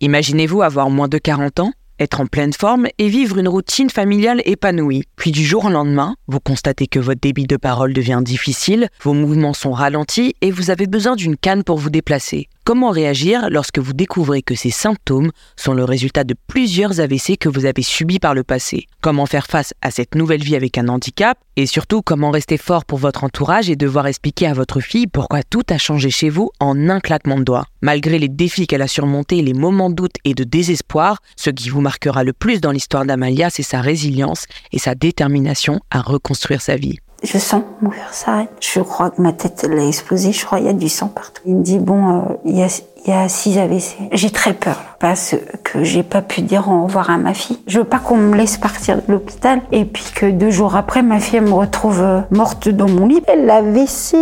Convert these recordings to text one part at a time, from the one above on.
Imaginez-vous avoir moins de 40 ans être en pleine forme et vivre une routine familiale épanouie. Puis du jour au lendemain, vous constatez que votre débit de parole devient difficile, vos mouvements sont ralentis et vous avez besoin d'une canne pour vous déplacer. Comment réagir lorsque vous découvrez que ces symptômes sont le résultat de plusieurs AVC que vous avez subis par le passé? Comment faire face à cette nouvelle vie avec un handicap? Et surtout, comment rester fort pour votre entourage et devoir expliquer à votre fille pourquoi tout a changé chez vous en un claquement de doigts? Malgré les défis qu'elle a surmontés, les moments de doute et de désespoir, ce qui vous marquera le plus dans l'histoire d'Amalia, c'est sa résilience et sa détermination à reconstruire sa vie. Je sens mon cœur s'arrête. Je crois que ma tête elle a explosé. Je crois qu'il y a du sang partout. Il me dit bon, euh, il y a il y a six AVC. J'ai très peur parce que j'ai pas pu dire au revoir à ma fille. Je veux pas qu'on me laisse partir de l'hôpital et puis que deux jours après ma fille me retrouve euh, morte dans mon lit. L'AVC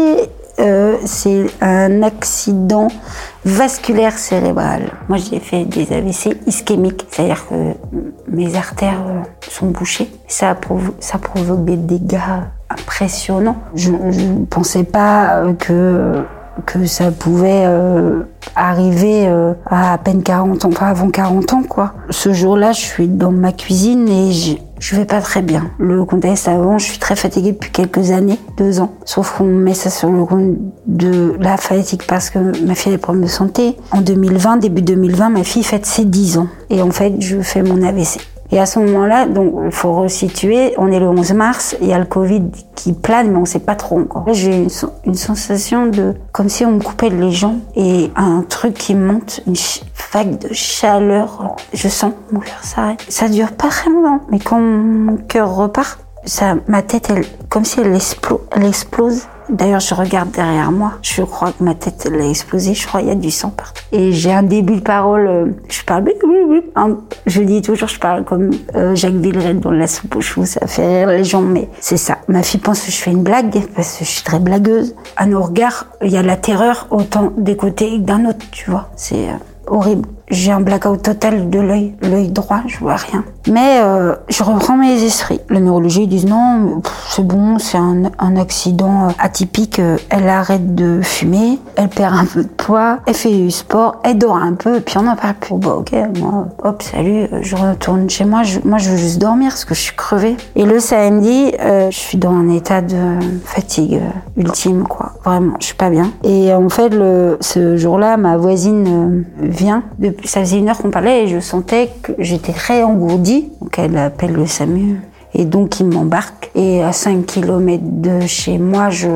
euh, c'est un accident vasculaire cérébral. Moi, j'ai fait des AVC ischémiques, c'est-à-dire que mes artères euh, sont bouchées. Ça, ça provoque des dégâts impressionnants. Je ne pensais pas euh, que que ça pouvait euh, arriver euh, à à peine 40 ans, enfin avant 40 ans quoi. Ce jour-là, je suis dans ma cuisine et je, je vais pas très bien. Le contexte avant, je suis très fatiguée depuis quelques années, deux ans. Sauf qu'on met ça sur le compte de la fatigue parce que ma fille a des problèmes de santé. En 2020, début 2020, ma fille fête ses 10 ans. Et en fait, je fais mon AVC. Et à ce moment-là, donc, il faut resituer. On est le 11 mars. Il y a le Covid qui plane, mais on sait pas trop encore. J'ai une, une, sensation de, comme si on me coupait les jambes et un truc qui monte, une vague de chaleur. Je sens mon cœur s'arrête. Ça dure pas très longtemps, mais quand mon cœur repart, ça, ma tête, elle, comme si elle, elle explose. D'ailleurs, je regarde derrière moi. Je crois que ma tête elle a explosé. Je crois qu'il y a du sang partout. Et j'ai un début de parole. Euh, je parle. Je dis toujours, je parle comme euh, Jacques Villeray dans La soupe aux choux. Ça fait rire les gens, mais c'est ça. Ma fille pense que je fais une blague parce que je suis très blagueuse. À nos regards, il y a la terreur autant des côtés que d'un autre. Tu vois, c'est euh, horrible. J'ai un blackout total de l'œil, l'œil droit, je vois rien. Mais euh, je reprends mes esprits. Le neurologie ils disent non, c'est bon, c'est un, accident atypique. Elle arrête de fumer, elle perd un peu de poids, elle fait du sport, elle dort un peu, puis on n'en parle plus. Bon, ok, moi, hop, salut, je retourne chez moi. Moi, je veux juste dormir parce que je suis crevée. Et le samedi, euh, je suis dans un état de fatigue ultime, quoi. Vraiment, je suis pas bien. Et en fait, ce jour-là, ma voisine euh, vient. Ça faisait une heure qu'on parlait et je sentais que j'étais très engourdie. Donc elle appelle le SAMU. Et donc il m'embarque. Et à 5 km de chez moi, je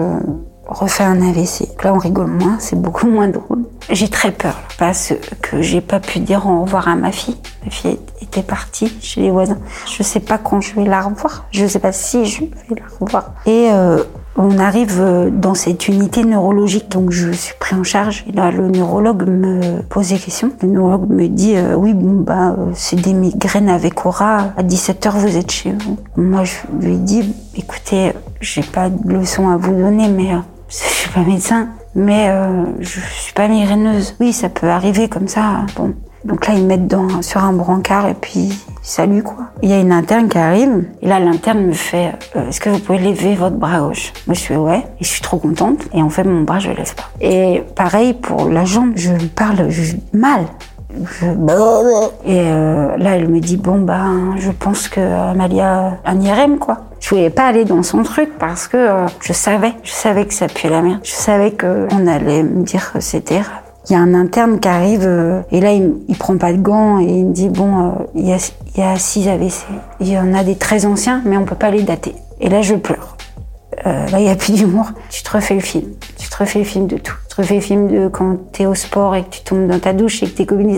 refais un AVC. Là, on rigole moins, c'est beaucoup moins drôle. J'ai très peur parce que j'ai pas pu dire au revoir à ma fille. Ma fille était partie chez les voisins. Je sais pas quand je vais la revoir. Je sais pas si je vais la revoir. Et euh, on arrive euh, dans cette unité neurologique, donc je suis pris en charge. Et là, le neurologue me pose des questions. Le neurologue me dit euh, oui, bon bah euh, c'est des migraines avec aura. À 17 h vous êtes chez vous. Moi, je lui dis écoutez, j'ai pas de leçon à vous donner, mais je suis pas médecin, mais je suis pas migraineuse. Oui, ça peut arriver comme ça. Bon, donc là, ils mettent dans, sur un brancard et puis salut quoi. Il y a une interne qui arrive et là l'interne me fait euh, est-ce que vous pouvez lever votre bras gauche? Moi je fais ouais et je suis trop contente et en fait mon bras je le lève pas. Et pareil pour la jambe, je parle mal. Je... Et euh, là elle me dit bon bah je pense que Amalia a un IRM quoi. Je voulais pas aller dans son truc parce que euh, je savais, je savais que ça puait la merde. Je savais que on allait me dire que c'était il y a un interne qui arrive euh, et là il, prend pas de gants et il me dit bon euh, il, y a, six AVC. Il y en a des très anciens mais on peut pas les dater. Et là je pleure. Euh, là il y a plus d'humour. Tu te refais le film. Tu te refais le film de tout. Tu te refais le film de quand t'es au sport et que tu tombes dans ta douche et que tes copines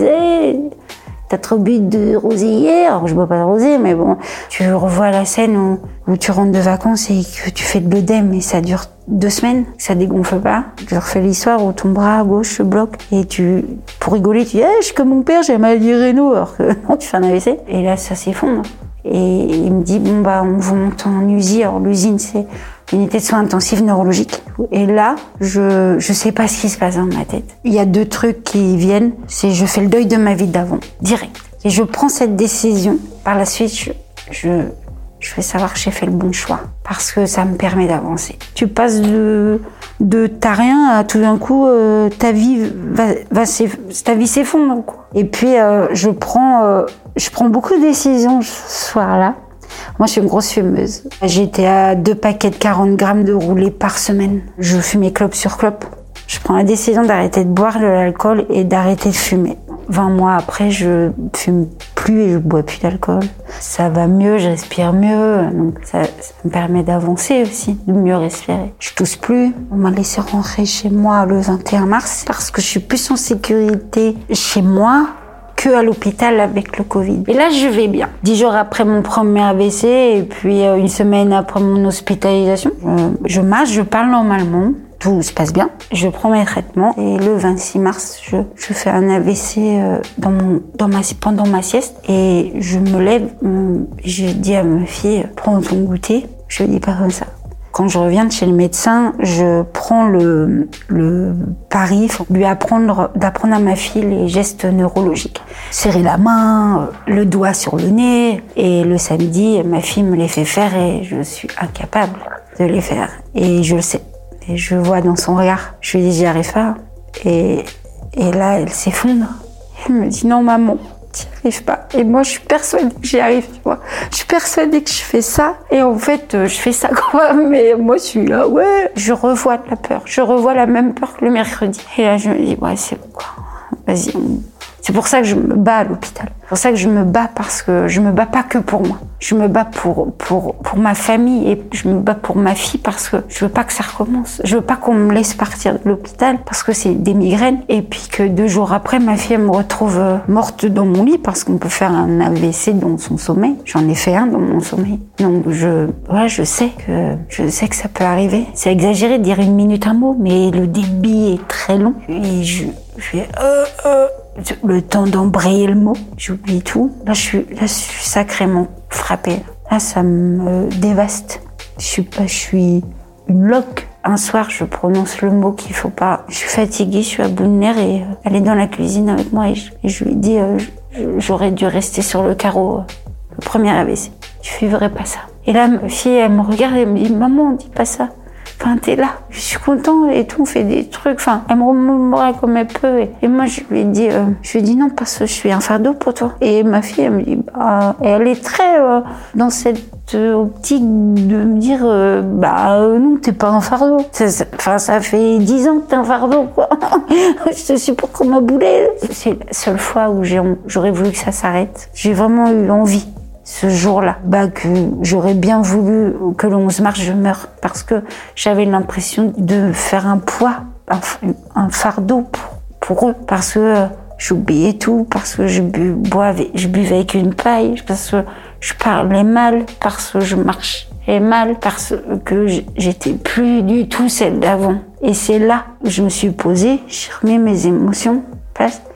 t'as trop bu de rosé hier. Alors, je bois pas de rosé mais bon tu revois la scène où, où tu rentres de vacances et que tu fais de l'œdème et ça dure deux semaines, ça dégonfle pas. Je refais l'histoire où ton bras gauche se bloque et tu, pour rigoler, tu dis, eh, je suis comme mon père, j'ai mal dit Renault, alors que non, tu fais un AVC. Et là, ça s'effondre. Et il me dit, bon, bah, on vous monte en usine. Alors, l'usine, c'est unité de soins intensifs neurologiques. Et là, je, je sais pas ce qui se passe dans ma tête. Il y a deux trucs qui viennent. C'est, je fais le deuil de ma vie d'avant, direct. Et je prends cette décision. Par la suite, je, je je vais savoir que j'ai fait le bon choix parce que ça me permet d'avancer. Tu passes de de t'as rien à tout d'un coup euh, ta vie va, va ta vie s'effondre Et puis euh, je prends euh, je prends beaucoup de décisions ce soir-là. Moi, je suis une grosse fumeuse. J'étais à deux paquets de 40 grammes de roulé par semaine. Je fumais clope sur clope. Je prends la décision d'arrêter de boire de l'alcool et d'arrêter de fumer. 20 mois après, je fume plus et je bois plus d'alcool. Ça va mieux, je respire mieux, donc ça, me permet d'avancer aussi, de mieux respirer. Je tousse plus. On m'a laissé rentrer chez moi le 21 mars parce que je suis plus en sécurité chez moi que à l'hôpital avec le Covid. Et là, je vais bien. Dix jours après mon premier AVC et puis euh, une semaine après mon hospitalisation, euh, je marche, je parle normalement tout se passe bien. Je prends mes traitements et le 26 mars, je, fais un AVC euh, dans mon, dans pendant ma sieste et je me lève, je dis à ma fille, prends ton goûter. Je dis pas comme ça. Quand je reviens de chez le médecin, je prends le, le pari lui apprendre, d'apprendre à ma fille les gestes neurologiques. Serrer la main, euh, le doigt sur le nez. Et le samedi, ma fille me les fait faire et je suis incapable de les faire. Et je le sais. Et je vois dans son regard, je lui dis j'y arrive pas. Et, et là, elle s'effondre. Elle me dit non maman, t'y arrives pas. Et moi, je suis persuadée que j'y arrive, tu vois. Je suis persuadée que je fais ça. Et en fait, euh, je fais ça quoi. Mais moi, je suis là, ouais. Je revois de la peur. Je revois la même peur que le mercredi. Et là, je me dis, ouais, c'est bon quoi. Vas-y, c'est pour ça que je me bats à l'hôpital. C'est pour ça que je me bats parce que je me bats pas que pour moi. Je me bats pour, pour, pour ma famille et je me bats pour ma fille parce que je veux pas que ça recommence. Je veux pas qu'on me laisse partir de l'hôpital parce que c'est des migraines et puis que deux jours après, ma fille me retrouve euh, morte dans mon lit parce qu'on peut faire un AVC dans son sommeil. J'en ai fait un dans mon sommeil. Donc je, ouais, je sais que, je sais que ça peut arriver. C'est exagéré de dire une minute un mot, mais le débit est très long et je, je fais, euh, euh, le temps d'embrayer le mot, j'oublie tout. Là, je suis, là, je suis sacrément frappée. Là, ça me dévaste. Je suis pas, je suis une loque. Un soir, je prononce le mot qu'il faut pas. Je suis fatiguée, je suis à bout de nerfs et euh, elle est dans la cuisine avec moi et je, lui dis, euh, j'aurais dû rester sur le carreau, euh, le premier AVC. Je ne pas ça. Et là, ma fille, elle me regarde et me dit, maman, dis pas ça. Enfin, t'es là, je suis content et tout, on fait des trucs. Enfin, elle me remonte comme elle peut. Et, moi, je lui ai dit, euh, je lui ai dit non parce que je suis un fardeau pour toi. Et ma fille, elle me dit, bah, elle est très euh, dans cette optique de me dire, euh, bah non, t'es pas un fardeau. Enfin, ça, fait dix ans que t'es un fardeau, quoi. je te pour comme un boulet. C'est la seule fois où j'aurais voulu que ça s'arrête. J'ai vraiment eu envie ce jour-là, bah, que j'aurais bien voulu que le 11 mars je meure parce que j'avais l'impression de faire un poids, un, fardeau pour, eux, parce que euh, j'oubliais tout, parce que je, buvais, je buvais avec une paille, parce que je parlais mal, parce que je marchais mal, parce que j'étais plus du tout celle d'avant. Et c'est là que je me suis posée, j'ai remis mes émotions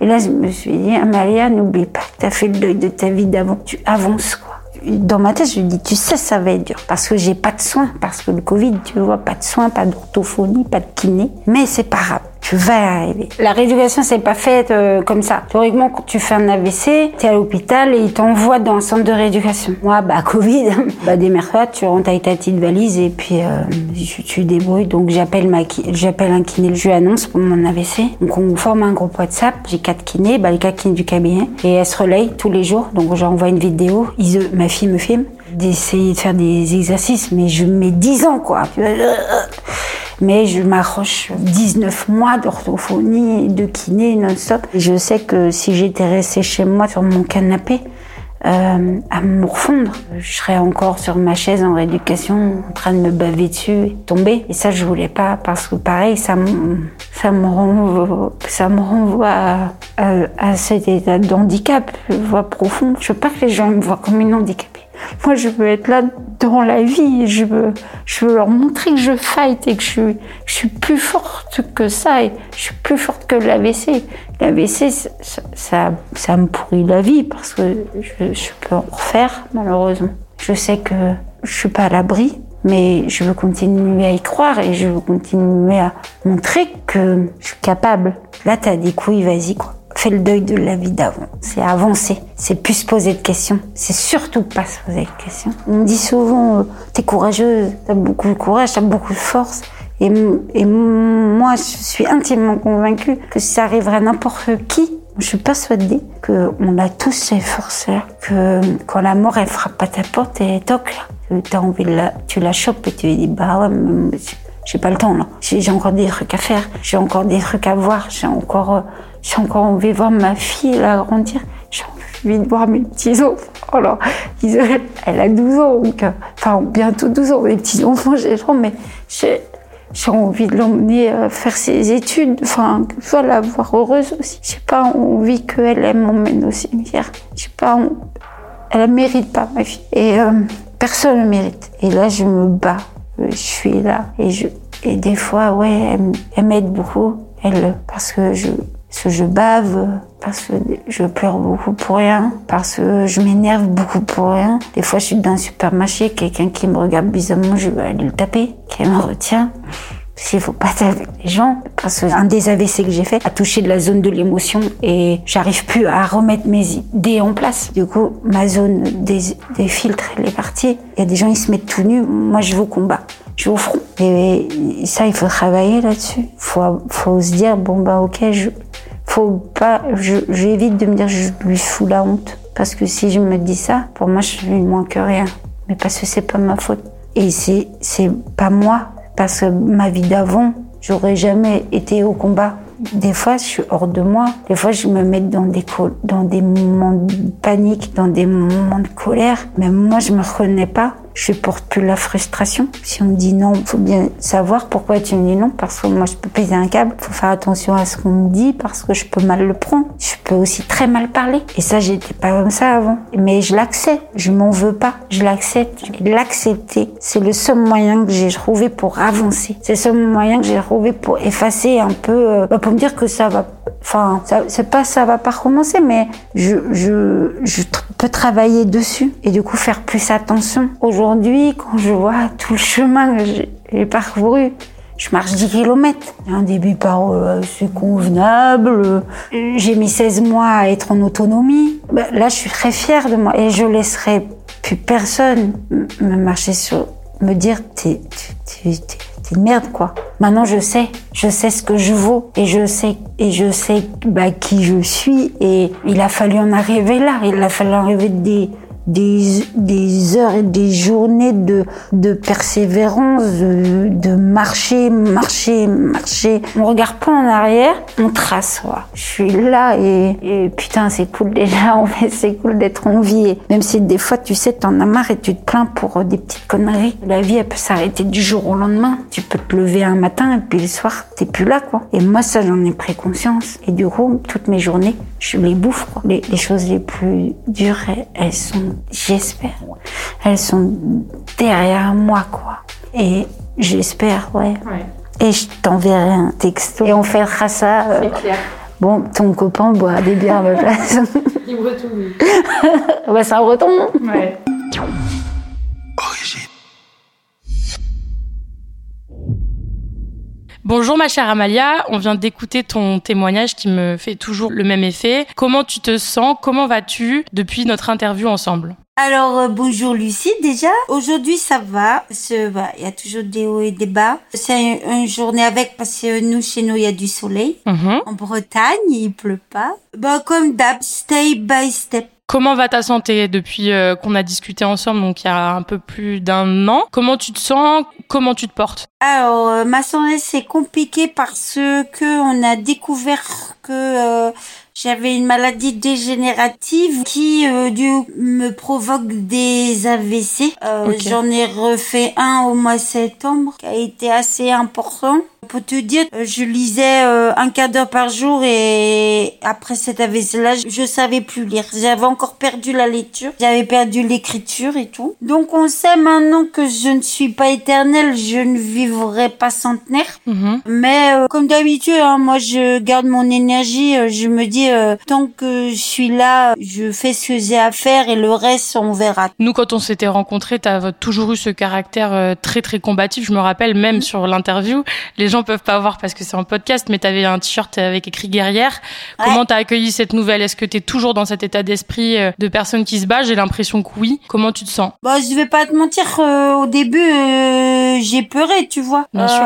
et là, je me suis dit, Amalia, n'oublie pas tu as fait le deuil de ta vie d'avant. Tu avances, quoi. Dans ma tête, je me dis, tu sais, ça va être dur. Parce que j'ai pas de soins. Parce que le Covid, tu vois, pas de soins, pas d'orthophonie, pas de kiné. Mais c'est pas grave tu vas y arriver. La rééducation, c'est pas faite euh, comme ça. Théoriquement, quand tu fais un AVC, tu es à l'hôpital et ils t'envoient dans un centre de rééducation. Moi, bah, Covid, bah, démerde-toi, tu rentres avec ta petite valise et puis euh, tu, tu débrouilles. Donc, j'appelle ma, j'appelle un kiné, je lui annonce pour mon AVC. Donc, on forme un groupe WhatsApp. J'ai quatre kinés, bah, les quatre kinés du cabinet. Et elles se relayent tous les jours. Donc, j'envoie une vidéo. Ils, ma fille me filme d'essayer de faire des exercices, mais je mets 10 ans, quoi mais je m'accroche 19 mois d'orthophonie, de kiné non-stop. Je sais que si j'étais restée chez moi sur mon canapé, euh, à me refondre. Je serais encore sur ma chaise en rééducation, en train de me baver dessus et tomber. Et ça, je voulais pas parce que pareil, ça me, ça me renvoie, ça me renvoie à, à, cet état d'handicap, je vois profond. Je veux pas que les gens me voient comme une handicapée. Moi, je veux être là dans la vie. Je veux, je veux leur montrer que je fight et que je je suis plus forte que ça. Et je suis plus forte que l'AVC. L'AVC, ça, ça, me pourrit la vie parce que je, je peux en refaire, malheureusement. Je sais que je suis pas à l'abri, mais je veux continuer à y croire et je veux continuer à montrer que je suis capable. Là, t'as des couilles, vas-y, quoi fait le deuil de la vie d'avant. C'est avancer. C'est plus se poser de questions. C'est surtout pas se poser de questions. On me dit souvent, euh, t'es courageuse, t'as beaucoup de courage, t'as beaucoup de force. Et, moi, je suis intimement convaincue que si ça arriverait à n'importe qui, je suis persuadée qu'on a tous ces forces-là, que quand la mort elle frappe à ta porte et toc là, as envie de la, tu la chopes et tu lui dis bah ouais, j'ai pas le temps là, j'ai encore des trucs à faire, j'ai encore des trucs à voir, j'ai encore, j'ai encore envie de voir ma fille là, grandir, j'ai envie de voir mes petits enfants. Alors, elle a 12 ans, donc, enfin bientôt 12 ans, mes petits enfants, j'ai mais j'ai envie de l'emmener euh, faire ses études, enfin, je la voir heureuse aussi. J'ai pas envie qu'elle m'emmène au cimetière. J'ai pas, elle mérite pas ma fille. Et euh, personne ne mérite. Et là, je me bats. Je suis là. Et je, et des fois, ouais, elle, m'aide beaucoup. Elle, parce que je, parce que je bave, parce que je pleure beaucoup pour rien, parce que je m'énerve beaucoup pour rien. Des fois, je suis dans un supermarché, quelqu'un qui me regarde bizarrement, je vais aller le taper, qui me retient. S'il faut pas taper les gens, parce qu'un des AVC que j'ai fait a touché de la zone de l'émotion et j'arrive plus à remettre mes idées en place. Du coup, ma zone des, des filtres, elle est partie. Il y a des gens, ils se mettent tout nus. Moi, je vais au combat. Je vais au front. Et ça, il faut travailler là-dessus. Faut, faut se dire, bon, bah, ok, je, faut pas, j'évite de me dire je lui fous la honte. Parce que si je me dis ça, pour moi, je suis moins que rien. Mais parce que c'est pas ma faute. Et c'est, c'est pas moi. Parce que ma vie d'avant, j'aurais jamais été au combat. Des fois, je suis hors de moi. Des fois, je me mets dans des, dans des moments de panique, dans des moments de colère. Mais moi, je me reconnais pas je porte plus la frustration. Si on me dit non, faut bien savoir pourquoi tu me dis non, parce que moi je peux péter un câble, faut faire attention à ce qu'on me dit, parce que je peux mal le prendre. Je peux aussi très mal parler. Et ça, j'étais pas comme ça avant. Mais je l'accepte, je m'en veux pas, je l'accepte. L'accepter, c'est le seul moyen que j'ai trouvé pour avancer. C'est le seul moyen que j'ai trouvé pour effacer un peu, euh, bah, pour me dire que ça va Enfin, c'est pas ça va pas recommencer, mais je, je, je peux travailler dessus et du coup faire plus attention. Aujourd'hui, quand je vois tout le chemin que j'ai parcouru, je marche 10 km. Un début par euh, c'est convenable. J'ai mis 16 mois à être en autonomie. Bah, là, je suis très fière de moi et je laisserai plus personne me marcher sur, me dire t'es, c'est une merde quoi. Maintenant je sais, je sais ce que je vaux et je sais et je sais bah, qui je suis et il a fallu en arriver là, il a fallu en arriver des des, des heures et des journées de, de persévérance, de, de marcher, marcher, marcher. On regarde pas en arrière, on trace. Quoi. Je suis là et, et putain, c'est cool déjà, c'est cool d'être en vie. même si des fois, tu sais, t'en as marre et tu te plains pour des petites conneries. La vie, elle peut s'arrêter du jour au lendemain. Tu peux te lever un matin et puis le soir, t'es plus là, quoi. Et moi, ça, j'en ai pris conscience. Et du coup, toutes mes journées, je les bouffe, quoi. Les, les choses les plus dures, elles sont j'espère. Elles sont derrière moi, quoi. Et j'espère, ouais. Et je t'enverrai un texto. Et on fera ça. Euh, clair. Bon, ton copain boit des bières à ma place. Il breton, bah, c'est un breton. Ouais. Bonjour ma chère Amalia, on vient d'écouter ton témoignage qui me fait toujours le même effet. Comment tu te sens? Comment vas-tu depuis notre interview ensemble? Alors euh, bonjour Lucie déjà. Aujourd'hui ça va, il y a toujours des hauts et des bas. C'est une, journée avec parce que nous chez nous il y a du soleil. Mhm. En Bretagne il pleut pas. Bah comme d'hab, step by step. Comment va ta santé depuis euh, qu'on a discuté ensemble, donc il y a un peu plus d'un an? Comment tu te sens? Comment tu te portes? Alors euh, ma santé c'est compliqué parce que on a découvert que j'avais une maladie dégénérative qui euh, du, me provoque des AVC. Euh, J'en ai refait un au mois de septembre qui a été assez important. Pour te dire, euh, je lisais euh, un quart d'heure par jour et après cet AVC-là, je savais plus lire. J'avais encore perdu la lecture, j'avais perdu l'écriture et tout. Donc on sait maintenant que je ne suis pas éternelle, je ne vivrai pas centenaire. Mhm. Mais euh, comme d'habitude, hein, moi je garde mon énergie, je me dis tant que je suis là, je fais ce que j'ai à faire et le reste on verra. Nous quand on s'était rencontrés, tu as toujours eu ce caractère très très combatif. Je me rappelle même sur l'interview, les gens gens peuvent pas voir parce que c'est un podcast, mais tu avais un t-shirt avec écrit guerrière. Comment t'as accueilli cette nouvelle? Est-ce que tu es toujours dans cet état d'esprit euh, de personne qui se bat J'ai l'impression que oui. Comment tu te sens? Bah, je vais pas te mentir, euh, au début, euh, j'ai pleuré, tu vois. Bien sûr.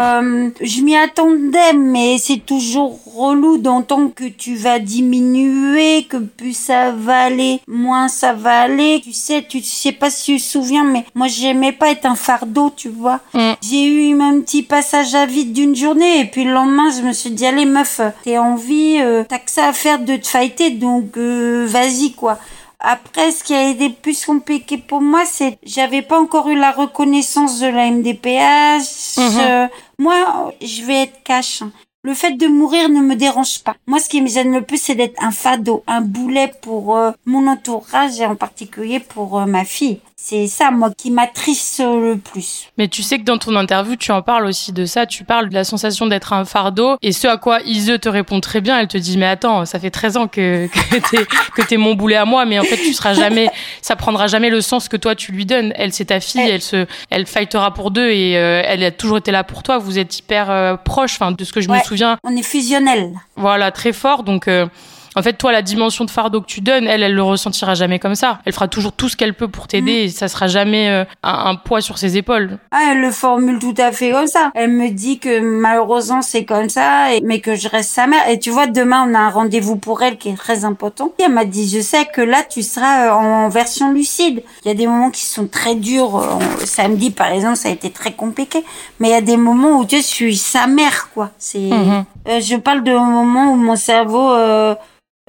Je m'y attendais, mais c'est toujours relou d'entendre que tu vas diminuer, que plus ça va aller, moins ça va aller. Tu sais, tu sais pas si tu te souviens, mais moi, j'aimais pas être un fardeau, tu vois. Mm. J'ai eu un petit passage à vide d'une journée, et puis le lendemain, je me suis dit, allez, meuf, t'es en vie, euh, t'as que ça à faire de te fighter, donc euh, vas-y, quoi. Après, ce qui a été plus compliqué pour moi, c'est j'avais pas encore eu la reconnaissance de la MDPH. Mhm. Euh, moi, je vais être cash. hein. Le fait de mourir ne me dérange pas. Moi, ce qui me gêne le plus, c'est d'être un fado, un boulet pour euh, mon entourage et en particulier pour euh, ma fille. C'est ça, moi, qui m'attriste le plus. Mais tu sais que dans ton interview, tu en parles aussi de ça. Tu parles de la sensation d'être un fardeau. Et ce à quoi Ise te répond très bien, elle te dit, mais attends, ça fait 13 ans que, que t'es, mon boulet à moi, mais en fait, tu seras jamais, ça prendra jamais le sens que toi tu lui donnes. Elle, c'est ta fille, Elle- elle se, elle fightera pour deux et euh, elle a toujours été là pour toi. Vous êtes hyper euh, proches, enfin, de ce que je me souviens. On est fusionnels. Voilà, très fort. Donc, euh, en fait, toi, la dimension de fardeau que tu donnes, elle, elle le ressentira jamais comme ça. Elle fera toujours tout ce qu'elle peut pour t'aider et ça sera jamais euh, un, un poids sur ses épaules. Ah, elle le formule tout à fait comme ça. Elle me dit que malheureusement c'est comme ça, et- mais que je reste sa mère. Et tu vois, demain on a un rendez-vous pour elle qui est très important. Et elle m'a dit, je sais que là tu seras euh, en version lucide. Il y a des moments qui sont très durs. Euh, Samedi par exemple, ça a été très compliqué. Mais il y a des moments où je suis sa mère, quoi. C'est. Mhm. Euh, je parle de moments où mon cerveau, euh,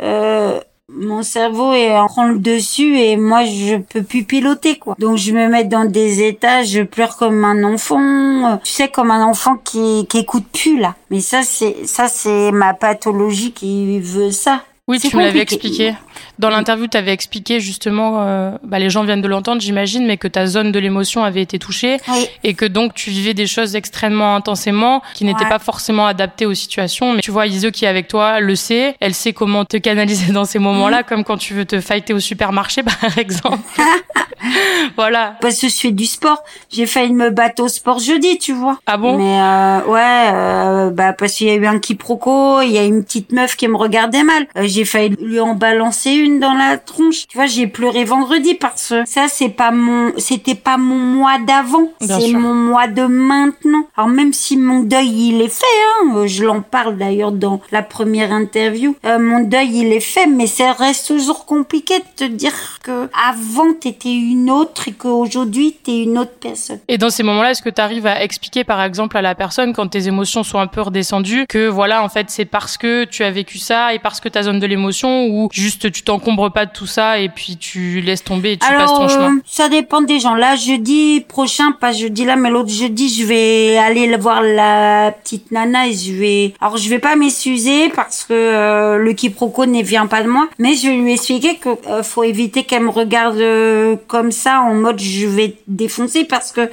euh, mon cerveau est en prend le dessus et moi je peux plus piloter quoi. Donc je me mets dans des états, je pleure comme un enfant, euh, tu sais comme un enfant qui qui écoute plus là. Mais ça c'est ça c'est ma pathologie qui veut ça. Oui, tu me l'avais expliqué. Dans l'interview, tu avais expliqué justement, euh, bah, les gens viennent de l'entendre, j'imagine, mais que ta zone de l'émotion avait été touchée Oui. et que donc tu vivais des choses extrêmement intensément qui n'étaient Ouais. pas forcément adaptées aux situations. Mais tu vois, Iso qui est avec toi le sait, elle sait comment te canaliser dans ces moments-là, comme quand tu veux te fighter au supermarché, par exemple. voilà. Parce que je fais du sport. J'ai failli me battre au sport jeudi, tu vois. Ah bon? Mais euh, ouais, euh, bah parce qu'il y a eu un quiproquo, il y a une petite meuf qui me regardait mal. Euh, j'ai failli lui en balancer une dans la tronche. Tu vois, j'ai pleuré vendredi parce que ça c'est pas mon, c'était pas mon mois d'avant, c'est mon mois de maintenant. Alors même si mon deuil il est fait, hein, euh, je l'en parle d'ailleurs dans la première interview, euh, mon deuil il est fait, mais ça reste toujours compliqué de te dire que avant t'étais une autre et qu'aujourd'hui t'es une autre personne. Et dans ces moments-là, est-ce que tu arrives à expliquer, par exemple, à la personne, quand tes émotions sont un peu redescendues, que voilà, en fait, c'est parce que tu as vécu ça et parce que ta zone de l'émotion, ou juste tu t'encombres pas de tout ça et puis tu laisses tomber et tu passes ton Alors, chemin? euh, ça dépend des gens. Là, jeudi prochain, pas jeudi là, mais l'autre jeudi, je vais aller le voir la petite nana et je vais. Alors, je vais pas m'excuser parce que euh, le quiproquo ne vient pas de moi, mais je vais lui expliquer que euh, faut éviter qu'elle me regarde euh, comme ça en mode je vais défoncer parce que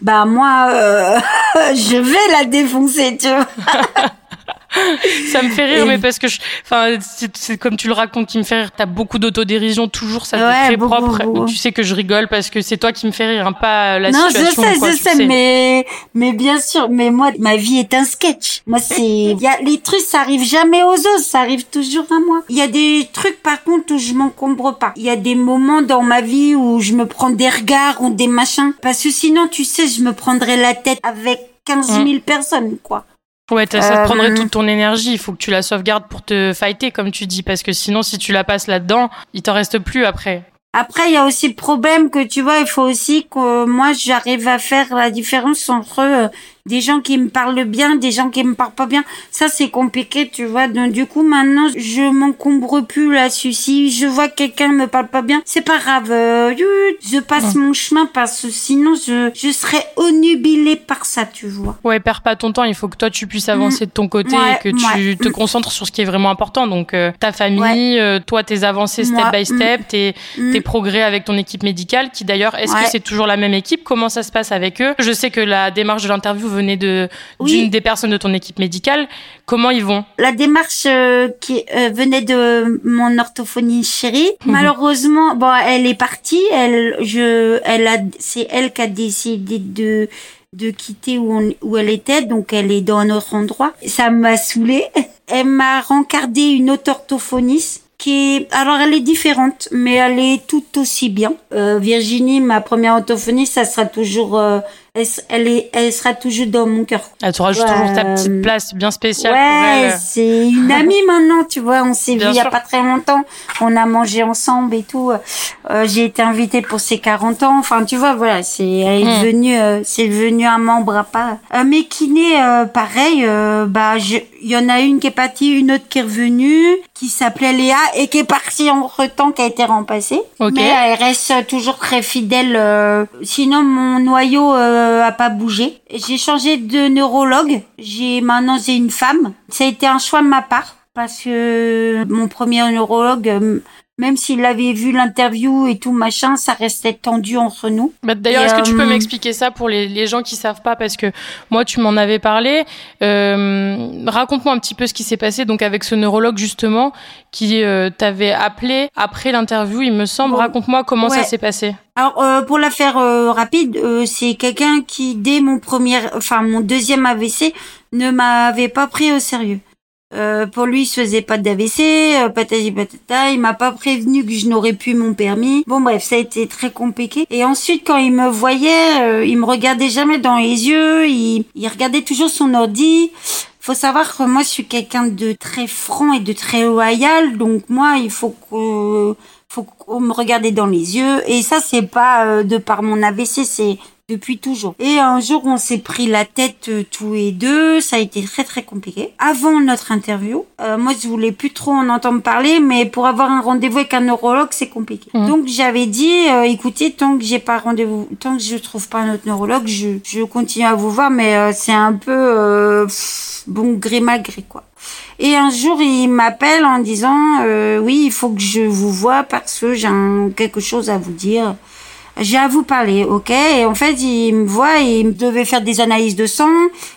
bah moi, je vais la défoncer, tu vois. Ça me fait rire, Et- mais parce que, je- enfin, c'est comme tu le racontes qui me fait rire. T'as beaucoup d'autodérision, toujours, ça Ouais, très beaucoup, propre. beaucoup. Tu sais que je rigole parce que c'est toi qui me fais rire, hein, pas la non, je situation. sais, quoi, je sais, mais mais bien sûr, mais moi, ma vie est un sketch. Moi, c'est, il y a les trucs, ça arrive jamais aux autres, ça arrive toujours à moi. Il y a des trucs, par contre, où je m'encombre pas. Il y a des moments dans ma vie où je me prends des regards ou des machins, parce que sinon, tu sais, je me prendrais la tête avec 15 000 personnes, quoi. Ouais, t'as- ça te Euh, prendrait toute ton énergie. Il faut que tu la sauvegardes pour te fighter, comme tu dis, parce que sinon, si tu la passes là-dedans, il t'en reste plus après. Après, il y a aussi le problème que tu vois, il faut aussi que moi, j'arrive à faire la différence entre euh, des gens qui me parlent bien, des gens qui me parlent pas bien. Ça, c'est compliqué, tu vois. Donc, du coup, maintenant, je m'encombre plus là-dessus. Si je vois que quelqu'un me parle pas bien, c'est pas grave. euh, je passe mon chemin parce que sinon, je, je serais onnubilée par ça, tu vois. Ouais, perds pas ton temps. Il faut que toi, tu puisses avancer de ton côté Ouais, et que tu ouais. te concentres sur ce qui est vraiment important. Donc, euh, ta famille, euh, toi, tes avancées step by step, tes, Mm. tes progrès avec ton équipe médicale, qui d'ailleurs, est-ce que c'est toujours la même équipe? Comment ça se passe avec eux? Je sais que la démarche de l'interview venait de Oui. d'une des personnes de ton équipe médicale. Comment ils vont? La démarche euh, qui euh, venait de mon orthophonie chérie, Mhm. malheureusement, bon, elle est partie. Elle, je, elle a, c'est elle qui a décidé de de quitter où, on- où elle était, donc elle est dans un autre endroit. Ça m'a saoulée. Elle m'a rencardé une autre orthophoniste qui est, alors elle est différente, mais elle est tout aussi bien. Euh, Virginie, ma première orthophoniste, ça sera toujours, euh, elle, est, elle sera toujours dans mon cœur. Elle te Ouais. toujours ta petite place bien spéciale Ouais, c'est une amie maintenant, tu vois. On s'est vu il y a pas très longtemps. On a mangé ensemble et tout. Euh, j'ai été invitée pour ses 40 ans. Enfin, tu vois, voilà, c'est elle est Mm. devenue, euh, c'est devenu un membre à part. Euh, mes kinés, euh, pareil. euh, bah, il y en a une qui est partie, une autre qui est revenue, qui s'appelait Léa et qui est partie entre temps, qui a été remplacée. Ok. Mais elle reste toujours très fidèle. euh, sinon, mon noyau euh, a pas bougé. J'ai changé de neurologue. J'ai maintenant j'ai une femme. Ça a été un choix de ma part parce que mon premier neurologue, euh, même s'il avait vu l'interview et tout machin, ça restait tendu entre nous. Bah, D'ailleurs, est-ce que tu peux euh, m'expliquer ça pour les, les gens qui savent pas? Parce que moi, tu m'en avais parlé. Euh, Raconte-moi un petit peu ce qui s'est passé donc avec ce neurologue justement qui euh, t'avait appelé après l'interview, il me semble. Bon. Raconte-moi comment ça s'est passé. Alors euh, pour la faire euh, rapide, euh, c'est quelqu'un qui dès mon premier, enfin mon deuxième AVC, ne m'avait pas pris au sérieux. Euh, pour lui, il se faisait pas d'AVC, euh, patati patata. Il m'a pas prévenu que je n'aurais plus mon permis. Bon bref, ça a été très compliqué. Et ensuite, quand il me voyait, euh, il me regardait jamais dans les yeux. Il, il regardait toujours son ordi. Faut savoir que moi, je suis quelqu'un de très franc et de très loyal. Donc moi, il faut que faut qu'on me regarder dans les yeux. Et ça, c'est pas euh, de par mon AVC, c'est depuis toujours. Et un jour, on s'est pris la tête euh, tous les deux. Ça a été très très compliqué. Avant notre interview, euh, moi, je voulais plus trop en entendre parler, mais pour avoir un rendez-vous avec un neurologue, c'est compliqué. Mhm. Donc, j'avais dit, euh, écoutez, tant que j'ai pas rendez-vous, tant que je trouve pas un autre neurologue, je, je continue à vous voir, mais euh, c'est un peu euh, pff, bon gré mal gré quoi. Et un jour, il m'appelle en disant euh, oui, il faut que je vous voie parce que j'ai quelque chose à vous dire. J'ai à vous parler, ok? Et en fait, il me voit il me devait faire des analyses de sang.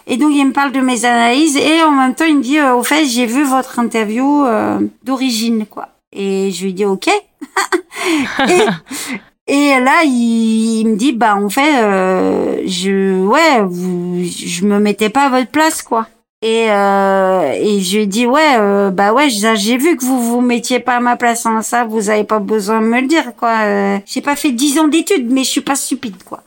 Et donc, il me parle de mes analyses. Et en même temps, il me dit, euh, au fait, j'ai vu votre interview euh, d'origine, quoi. Et je lui dis, ok. et, et là, il, il me dit, bah, en fait, euh, je, ouais, vous, je me mettais pas à votre place, quoi. Et, euh, et je lui ai dit ouais euh, bah ouais j'ai vu que vous vous mettiez pas à ma place en ça vous avez pas besoin de me le dire quoi. Euh, j'ai pas fait dix ans d'études mais je suis pas stupide quoi.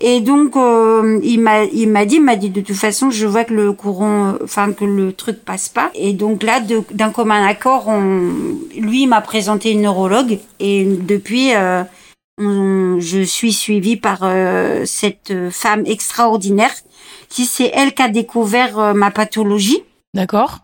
Et donc euh, il m'a il m'a dit il m'a dit de toute façon je vois que le courant euh, enfin que le truc passe pas. Et donc là d'un commun accord on lui il m'a présenté une neurologue. Et depuis euh, on- je suis suivie par euh, cette femme extraordinaire qui c'est elle qui a découvert euh, ma pathologie D'accord.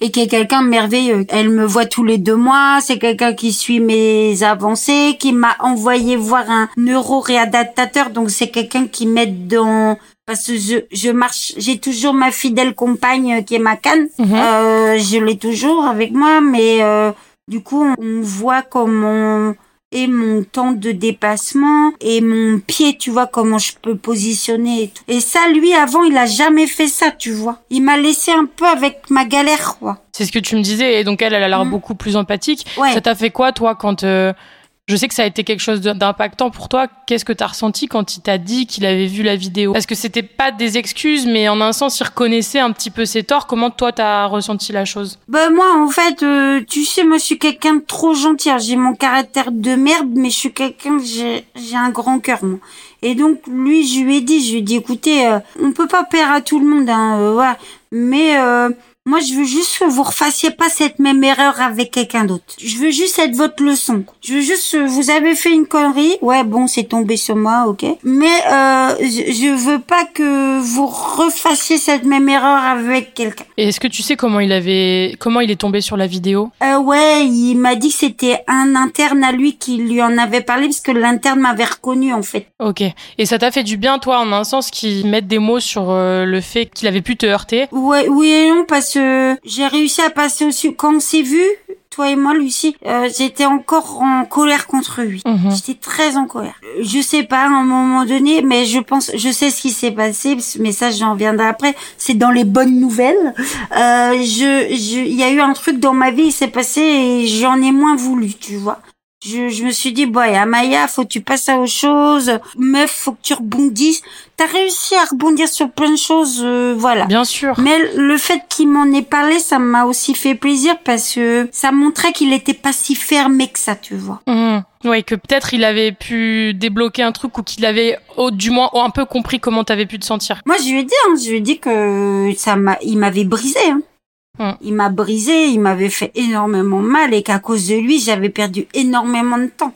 et qui est quelqu'un de merveilleux. Elle me voit tous les deux mois, c'est quelqu'un qui suit mes avancées, qui m'a envoyé voir un neuroréadaptateur, donc c'est quelqu'un qui m'aide dans parce que je, je marche, j'ai toujours ma fidèle compagne qui est ma canne, Mhm. euh, je l'ai toujours avec moi, mais euh, du coup on, on voit comment et mon temps de déplacement et mon pied, tu vois, comment je peux positionner et tout. Et ça, lui, avant, il a jamais fait ça, tu vois. Il m'a laissé un peu avec ma galère, quoi. C'est ce que tu me disais. Et donc elle, elle a l'air Mhm. beaucoup plus empathique. Ouais. Ça t'a fait quoi, toi, quand euh, je sais que ça a été quelque chose d'impactant pour toi. Qu'est-ce que t'as ressenti quand il t'a dit qu'il avait vu la vidéo? Parce que c'était pas des excuses, mais en un sens, il reconnaissait un petit peu ses torts. Comment toi, t'as ressenti la chose? Bah moi en fait, euh, tu sais, moi je suis quelqu'un de trop gentil. J'ai mon caractère de merde, mais je suis quelqu'un, j'ai un grand cœur moi. Et donc lui, je lui ai dit, je lui ai dit, écoutez, euh, on peut pas plaire à tout le monde, hein, euh, voilà. Mais euh, moi je veux juste que vous refassiez pas cette même erreur avec quelqu'un d'autre. Je veux juste être votre leçon. Je veux juste, vous avez fait une connerie, ouais bon c'est tombé sur moi, ok. Mais euh, je, je veux pas que vous refassiez cette même erreur avec quelqu'un. Et est-ce que tu sais comment il avait, comment il est tombé sur la vidéo? Euh, ouais, il m'a dit que c'était un interne à lui qui lui en avait parlé parce que l'interne m'avait reconnu en fait. Ok. Et ça t'a fait du bien, toi, en un sens, qu'il mette des mots sur euh, le fait qu'il avait pu te heurter? Ouais, oui et non parce que j'ai réussi à passer au-dessus. Quand on s'est vu, toi et moi, Lucie, euh, j'étais encore en colère contre lui. Mhm. J'étais très en colère. Je sais pas, à un moment donné, mais je pense, je sais ce qui s'est passé, mais ça, j'en reviendrai après. C'est dans les bonnes nouvelles. Euh, je, je, il y a eu un truc dans ma vie, il s'est passé et j'en ai moins voulu, tu vois. Je, je me suis dit, boy, Amaya, faut que tu passes à autre chose. Meuf, faut que tu rebondisses. T'as réussi à rebondir sur plein de choses, euh, voilà. Bien sûr. Mais le fait qu'il m'en ait parlé, ça m'a aussi fait plaisir parce que ça montrait qu'il était pas si fermé que ça, tu vois. Mmh. Oui, que peut-être il avait pu débloquer un truc ou qu'il avait, du moins, un peu compris comment t'avais pu te sentir. Moi, je lui ai dit, hein, je lui ai dit que ça m'a, il m'avait brisé. Hein. Hum. Il m'a brisé, il m'avait fait énormément mal et qu'à cause de lui, j'avais perdu énormément de temps.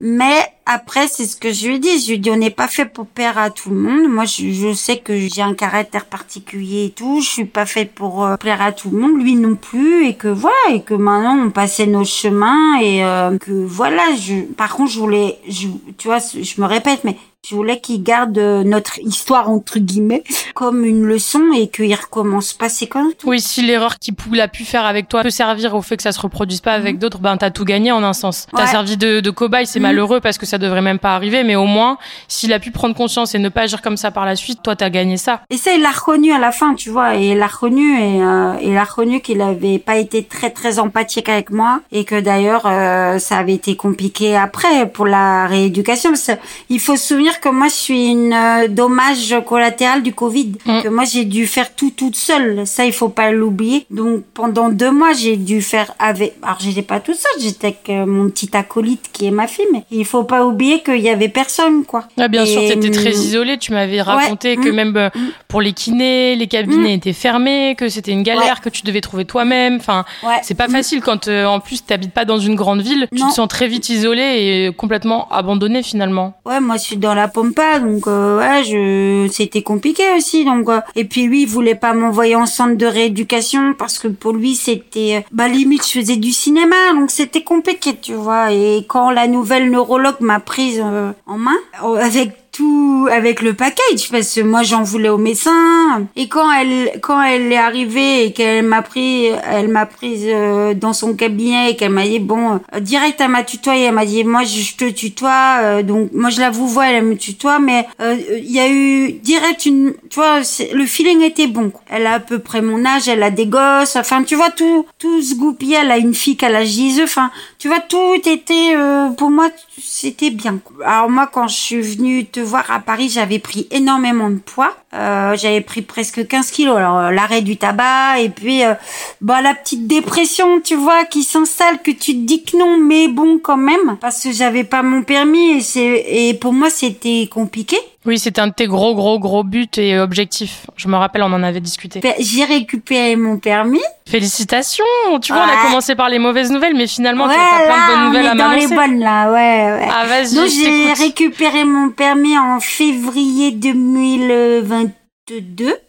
Mais après, c'est ce que je lui ai dit. Je lui ai dit, on n'est pas fait pour perdre à tout le monde. Moi, je, je sais que j'ai un caractère particulier et tout. Je suis pas faite pour euh, plaire à tout le monde. Lui non plus. Et que voilà. Et que maintenant, on passait nos chemins. Et euh, que voilà. Je, par contre, je voulais, je, tu vois, je me répète, mais je voulais qu'il garde euh, notre histoire entre guillemets comme une leçon et qu'il recommence pas ces conneries. Oui, si l'erreur qu'il a pu faire avec toi peut servir au fait que ça se reproduise pas avec d'autres, ben t'as tout gagné en un sens. T'as Mhm. Ouais. servi de, de cobaye, c'est Mhm. malheureux parce que ça devrait même pas arriver, mais au moins, s'il a pu prendre conscience et ne pas agir comme ça par la suite, toi t'as gagné ça. Et ça, il l'a reconnu à la fin, tu vois. Et il l'a reconnu et euh, il a reconnu qu'il avait pas été très très empathique avec moi et que d'ailleurs euh, ça avait été compliqué après pour la rééducation. Parce que il faut se souvenir que moi je suis une euh, dommage collatéral du Covid. Mm. Que moi j'ai dû faire tout toute seule. Ça il faut pas l'oublier. Donc pendant deux mois j'ai dû faire avec. Alors j'étais pas toute seule, j'étais avec mon petit acolyte qui est ma fille. Mais il faut pas oublier qu'il y avait personne quoi. Ah, bien sûr, Et, t'étais très hum, isolée. Tu m'avais raconté que mm, même euh, mm. pour les kinés, les cabinets étaient fermés, que c'était une galère, que tu devais trouver toi-même. Enfin, Ouais. c'est pas facile quand euh, en plus t'habites pas dans une grande ville. Tu te sens très vite isolée et complètement abandonnée finalement. Ouais, moi je suis dans la pompa, donc euh, ouais, je c'était compliqué aussi, donc euh, et puis lui il voulait pas m'envoyer en centre de rééducation parce que pour lui c'était euh, bah limite je faisais du cinéma, donc c'était compliqué, tu vois. Et quand la nouvelle neurologue m'a prise euh, en main euh, avec tout avec le package parce que moi j'en voulais au médecin. Et quand elle quand elle est arrivée et qu'elle m'a pris elle m'a prise euh, dans son cabinet et qu'elle m'a dit bon euh, direct elle m'a tutoyé. Elle m'a dit moi je te tutoie euh, donc moi je la vous vois elle me tutoie mais il y a eu direct une tu vois le feeling était bon elle a à peu près mon âge elle a des gosses enfin tu vois tout tout se goupillait elle a une fille qui a d'Iseux enfin tu vois tout était euh, pour moi c'était bien alors moi quand je suis venue te voir à Paris j'avais pris énormément de poids. Euh, j'avais pris presque 15 kilos. Alors euh, l'arrêt du tabac et puis euh, bah la petite dépression tu vois qui s'installe que tu te dis que non mais bon quand même. Parce que j'avais pas mon permis et c'est et pour moi c'était compliqué Oui, c'était un de tes gros, gros, gros buts et objectifs. Je me rappelle, on en avait discuté. Ben, j'ai récupéré mon permis Félicitations Tu vois, on a commencé par les mauvaises nouvelles, mais finalement, ouais tu as plein de bonnes on nouvelles à dans les m'annoncer. bonnes là ouais ouais Ah, vas-y, Donc j'ai récupéré mon permis en février 2022.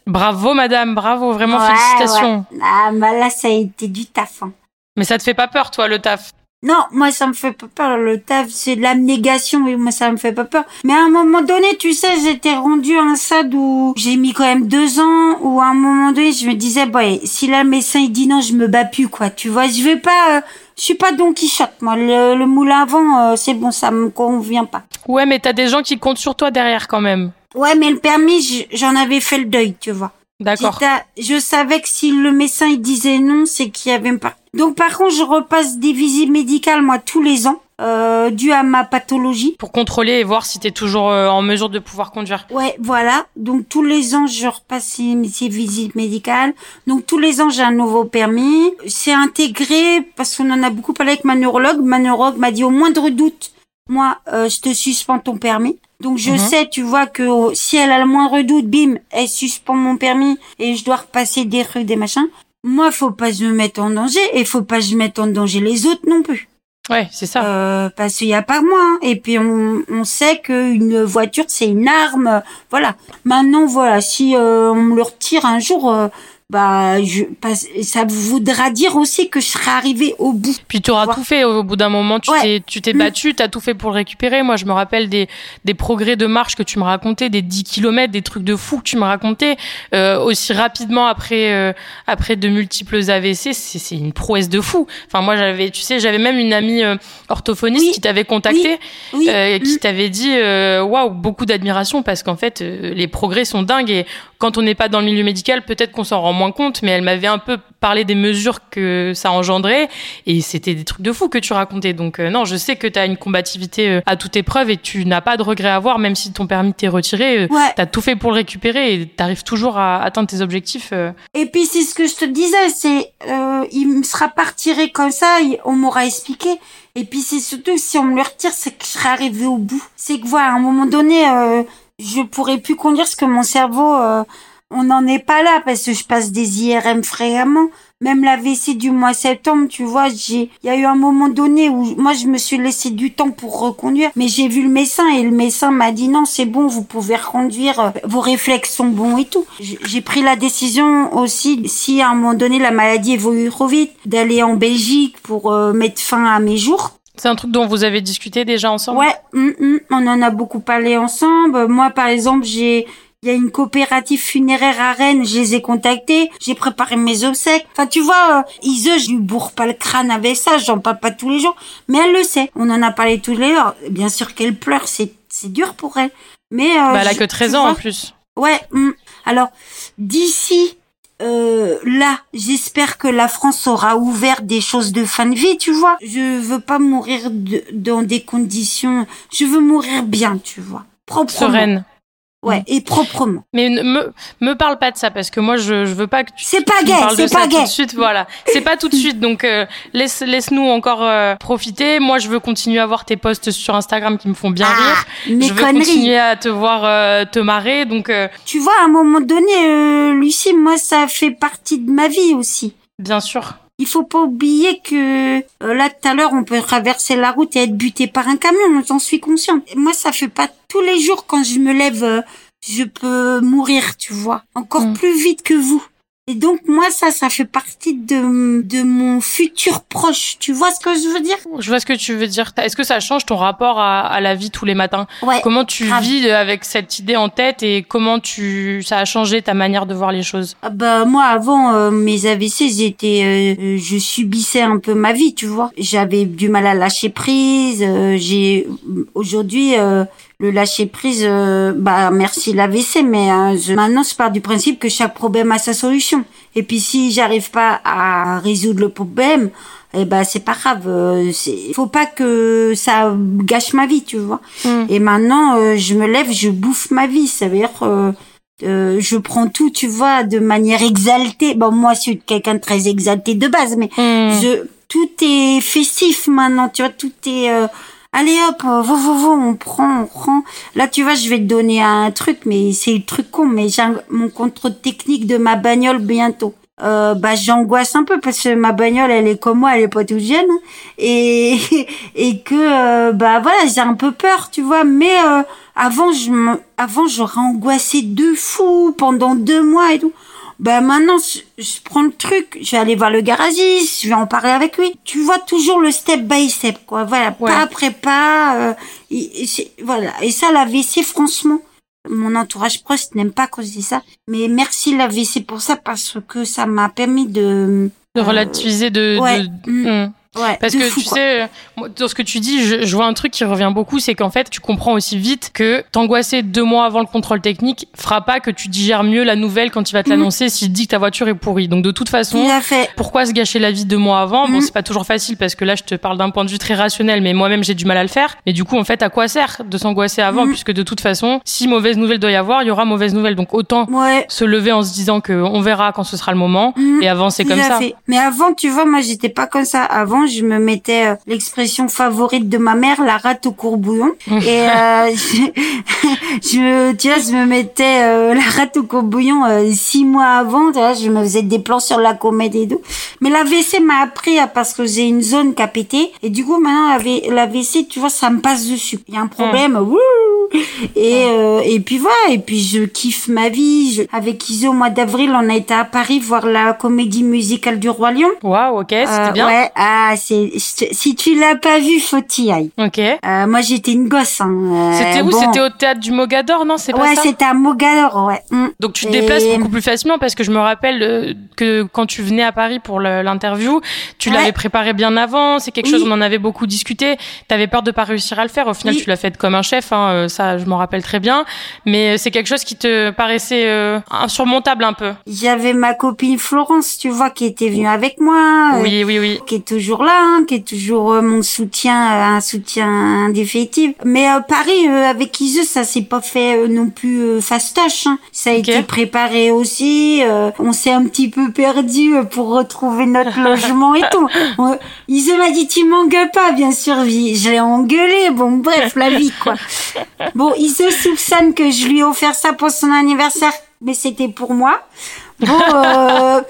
Bravo, madame, bravo, vraiment Ouais, félicitations. ouais. Ah bah là ça a été du taf. hein. Mais ça te fait pas peur, toi, le taf? Non, moi ça me fait pas peur. Le taf c'est de l'abnégation, oui, moi ça me fait pas peur. Mais à un moment donné, tu sais, j'étais rendue à un stade où j'ai mis quand même deux ans, où à un moment donné je me disais, boy, si là le médecin il dit non, je me bats plus quoi. Tu vois, je vais pas, euh, je suis pas Don Quichotte. Moi, le, le moulin à vent, euh, c'est bon, ça me convient pas. Ouais, mais t'as des gens qui comptent sur toi derrière quand même. Ouais, mais le permis, je- j'en avais fait le deuil, tu vois. D'accord. Je savais que si le médecin il disait non, c'est qu'il y avait pas. Donc par contre, je repasse des visites médicales moi tous les ans, euh, dû à ma pathologie. Pour contrôler et voir si t'es toujours euh, en mesure de pouvoir conduire. Ouais, voilà. Donc tous les ans, je repasse ces, ces visites médicales. Donc tous les ans, j'ai un nouveau permis. C'est intégré parce qu'on en a beaucoup parlé avec ma neurologue. Ma neurologue m'a dit au moindre doute, moi, euh, je te suspends ton permis. Donc je Mhm. sais, tu vois, que si elle a le moindre doute, bim, elle suspend mon permis et je dois repasser des trucs, des machins. Moi, faut pas je me mette en danger et faut pas je mette en danger les autres non plus. Ouais, c'est ça. Euh, parce qu'il y a pas moi. hein. Et puis on, on sait qu'une voiture c'est une arme. Voilà. Maintenant voilà, si euh, on me le retire un jour, euh, bah je, parce- ça voudra dire aussi que je serai arrivé au bout. Puis tu auras tout fait au bout d'un moment. Tu Ouais. t'es, tu t'es Mm. battu, t'as tout fait pour le récupérer. Moi, je me rappelle des, des progrès de marche que tu me racontais, des 10 kilomètres, des trucs de fou que tu me racontais euh, aussi rapidement après euh, après de multiples AVC. C'est, c'est une prouesse de fou. Enfin, moi, j'avais, tu sais, j'avais même une amie euh, orthophoniste Oui. qui t'avait contacté, Oui. euh, qui Mm. t'avait dit euh, waouh, beaucoup d'admiration parce qu'en fait, euh, les progrès sont dingues et quand on n'est pas dans le milieu médical, peut-être qu'on s'en rend moins compte, mais elle m'avait un peu parlé des mesures que ça engendrait et c'était des trucs de fou que tu racontais. Donc euh, non, je sais que tu as une combativité euh, à toute épreuve et tu n'as pas de regret à avoir, même si ton permis t'est retiré. Euh, Ouais. Tu as tout fait pour le récupérer et tu arrives toujours à atteindre tes objectifs. Et puis c'est ce que je te disais, c'est euh, il me sera pas retiré comme ça, on m'aura expliqué. Et puis c'est surtout si on me le retire, c'est que je serai arrivé au bout. C'est que voilà, à un moment donné, euh, je pourrais plus conduire parce que mon cerveau, euh, on n'en est pas là parce que je passe des IRM fréquemment. Même la WC du mois septembre, tu vois, j'ai, il y a eu un moment donné où moi je me suis laissé du temps pour reconduire, mais j'ai vu le médecin et le médecin m'a dit non, c'est bon, vous pouvez reconduire, euh, vos réflexes sont bons et tout. J'ai pris la décision aussi, si à un moment donné la maladie évolue trop vite, d'aller en Belgique pour euh, mettre fin à mes jours. C'est un truc dont vous avez discuté déjà ensemble? Ouais, hum, hum, on en a beaucoup parlé ensemble. Moi, par exemple, j'ai, il y a une coopérative funéraire à Rennes, je les ai contactés, j'ai préparé mes obsèques. Enfin, tu vois, euh, Ise, je lui bourre pas le crâne avec ça, j'en parle pas tous les jours, mais elle le sait. On en a parlé tous les jours. Bien sûr qu'elle pleure, c'est, c'est dur pour elle. Mais euh, Bah, elle a je- que 13 tu ans vois, en plus. Ouais. hum. Alors, d'ici euh, là, j'espère que la France aura ouvert des choses de fin de vie, tu vois. Je veux pas mourir de- dans des conditions. Je veux mourir bien, tu vois. Proprement. Sereine. Ouais, et proprement. Mais ne me, me parle pas de ça parce que moi je, je veux pas que tu, C'est pas gay, c'est pas tout gay. de suite. Voilà, c'est pas tout de suite. Donc euh, laisse laisse-nous encore euh, profiter. Moi je veux continuer à voir tes posts sur Instagram qui me font bien Ah, rire. mes je veux conneries. continuer à te voir euh, te marrer. Donc euh, Tu vois, à un moment donné, euh, Lucie, moi, ça fait partie de ma vie aussi. bien sûr. Il faut pas oublier que euh, là tout à l'heure on peut traverser la route et être buté par un camion, j'en suis consciente. Et moi ça fait pas tous les jours quand je me lève euh, je peux mourir, tu vois, encore Mm. plus vite que vous. Et donc moi ça ça fait partie de de mon futur proche, tu vois ce que je veux dire? Je vois ce que tu veux dire. Est-ce que ça change ton rapport à, à la vie tous les matins? Ouais. Comment tu grave. vis avec cette idée en tête et comment tu ça a changé ta manière de voir les choses? Ah bah moi avant euh, mes AVC j'étais euh, euh, je subissais un peu ma vie tu vois j'avais du mal à lâcher prise euh, j'ai aujourd'hui euh, le lâcher prise euh, bah merci l'AVC mais euh, je- maintenant je pars du principe que chaque problème a sa solution et puis si j'arrive pas à résoudre le problème eh ben c'est pas grave euh, c'est faut pas que ça gâche ma vie tu vois et maintenant euh, je me lève je bouffe ma vie ça veut dire euh, euh, je prends tout, tu vois, de manière exaltée. Bon, moi, je suis quelqu'un de très exalté de base, mais Hmm. je, tout est festif maintenant, tu vois, tout est, euh, allez hop, euh, vo, vo, vo, on prend, on prend. Là, tu vois, je vais te donner un truc, mais c'est le truc con, mais j'ai mon contrôle technique de ma bagnole bientôt. Euh, bah j'angoisse un peu parce que ma bagnole elle est comme moi elle est pas toute jeune et et que euh, bah voilà j'ai un peu peur tu vois mais euh, avant je avant j'aurais angoissé de fou pendant deux mois et tout bah maintenant je, je prends le truc je vais aller voir le garagiste je vais en parler avec lui. Tu vois toujours le step by step quoi. Voilà Ouais. pas après pas euh, et- voilà. Et ça la WC franchement mon entourage proche n'aime pas cause de ça. Mais merci la WC pour ça parce que ça m'a permis de de relativiser de, ouais, de- mm, Hmm. Ouais Parce que fou, tu quoi. sais, euh, dans ce que tu dis, je, je vois un truc qui revient beaucoup, c'est qu'en fait, tu comprends aussi vite que t'angoisser deux mois avant le contrôle technique fera pas que tu digères mieux la nouvelle quand il va te Mhm. l'annoncer s'il te dit que ta voiture est pourrie. Donc de toute façon, fait pourquoi se gâcher la vie deux mois avant Bon, Mhm. c'est pas toujours facile parce que là, je te parle d'un point de vue très rationnel, mais moi-même, j'ai du mal à le faire. Mais du coup, en fait, à quoi sert de s'angoisser avant Mhm. Puisque de toute façon, si mauvaise nouvelle doit y avoir, il y aura mauvaise nouvelle. Donc autant ouais se lever en se disant que on verra quand ce sera le moment et avancer comme ça. fait. Mais avant, tu vois, moi, j'étais pas comme ça. Avant, je me mettais euh, l'expression favorite de ma mère, la rate au courbouillon. Et euh, je, je, tu vois, je me mettais euh, la rate au courbouillon euh, six mois avant. Tu vois, je me faisais des plans sur la comète et tout. Mais la WC m'a appris à- parce que j'ai une zone qui a pété. Et du coup, maintenant, la, V- la WC, tu vois, ça me passe dessus. Il y a un problème. wouh et, euh, et puis voilà, et puis je kiffe ma vie. Je- avec Iso, au mois d'avril, on a été à Paris voir la comédie musicale du Roi Lion. Waouh, ok, c'était bien. Ouais, ah, c'est, si tu l'as pas vu, faut y aller. Ok. Euh, moi, j'étais une gosse. Hein. Euh, C'était où? bon. C'était au théâtre du Mogador, non? C'est pas Ouais, ça? c'était à Mogador, ouais. Mm. Donc tu te Et- déplaces beaucoup plus facilement parce que je me rappelle euh, que quand tu venais à Paris pour l'interview, tu Ouais. l'avais préparé bien avant. C'est quelque Oui. chose, on en avait beaucoup discuté. T'avais peur de pas réussir à le faire. Au final, Oui. tu l'as fait comme un chef. Hein. euh, ça, je m'en rappelle très bien. Mais c'est quelque chose qui te paraissait euh, insurmontable un peu. J'avais ma copine Florence, tu vois, qui était venue avec moi. euh, oui, oui, oui. Qui est toujours là, hein, qui est toujours euh, mon soutien, euh, un soutien indéfectible. Mais euh, Paris, euh, avec Ise, ça s'est pas fait euh, non plus euh, fastoche. Hein. Ça a été préparé aussi. euh, on s'est un petit peu perdu euh, pour retrouver notre logement et tout. On- m'a dit, tu m'engueules pas, bien sûr. Je l'ai engueulé. Bon, bref, la vie, quoi. Bon, Ise soupçonne que je lui ai offert ça pour son anniversaire, mais c'était pour moi. Bon, euh...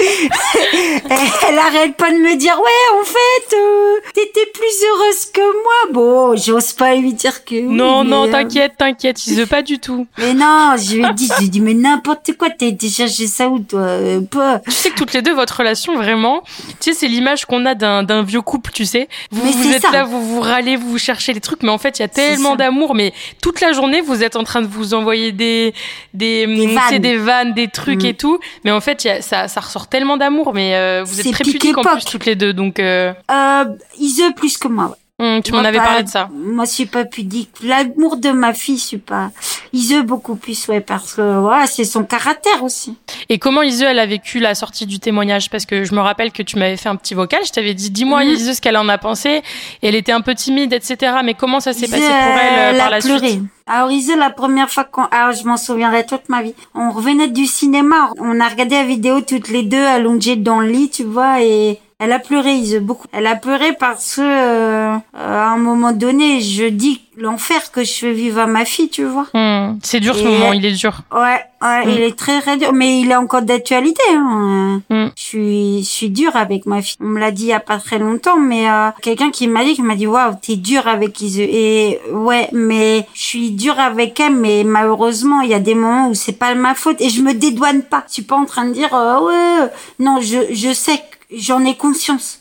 elle arrête pas de me dire, ouais, en fait, euh, t'étais plus heureuse que moi. Bon, j'ose pas lui dire que oui, Non, non, euh, t'inquiète, t'inquiète, il veut pas du tout. Mais non, je lui ai dit, je lui ai dit, mais n'importe quoi, été chercher ça où, toi? pas. Tu sais que toutes les deux, votre relation, vraiment, tu sais, c'est l'image qu'on a d'un vieux couple, tu sais. Vous, Mais vous êtes ça. là, vous vous râlez, vous cherchez les trucs, mais en fait, il y a tellement d'amour, mais toute la journée, vous êtes en train de vous envoyer des, des, Des vannes. des vannes, des trucs Mm. et tout. Mais en fait, il y a, ça, ça ressort tellement d'amour, mais euh, vous êtes très pudiques en plus, toutes les deux, donc, euh, Euh, Ise plus que moi, ouais. Hum, tu m'en avais parlé de ça. Moi, je suis pas pudique. L'amour de ma fille, je suis pas. Ise beaucoup plus, ouais, parce que, voilà, c'est son caractère aussi. Et comment Ise, elle a vécu la sortie du témoignage? Parce que je me rappelle que tu m'avais fait un petit vocal, je t'avais dit, dis-moi. Ise ce qu'elle en a pensé. Et elle était un peu timide, etc. Mais comment ça s'est passé pour elle euh, elle par a la pleuré. suite? Alors Ise, la première fois qu'on, alors je m'en souviendrai toute ma vie. On revenait du cinéma, on a regardé la vidéo toutes les deux allongées dans le lit, tu vois, et elle a pleuré, Ise, beaucoup. Elle a pleuré parce que, euh, euh, à un moment donné, je dis l'enfer que je fais vivre à ma fille, tu vois. Hmm, C'est dur ce Et- moment, il est dur. Ouais, ouais, Mm. il est très très dur, mais il est encore d'actualité. Hein. Mm. Je suis, je suis dure avec ma fille. On me l'a dit il y a pas très longtemps, mais euh, quelqu'un qui m'a dit, qui m'a dit, waouh, t'es dure avec Ise. Et ouais, mais je suis dure avec elle, mais malheureusement, il y a des moments où c'est pas ma faute et je me dédouane pas. Je suis pas en train de dire, euh, ouais, non, je, je sais que j'en ai conscience.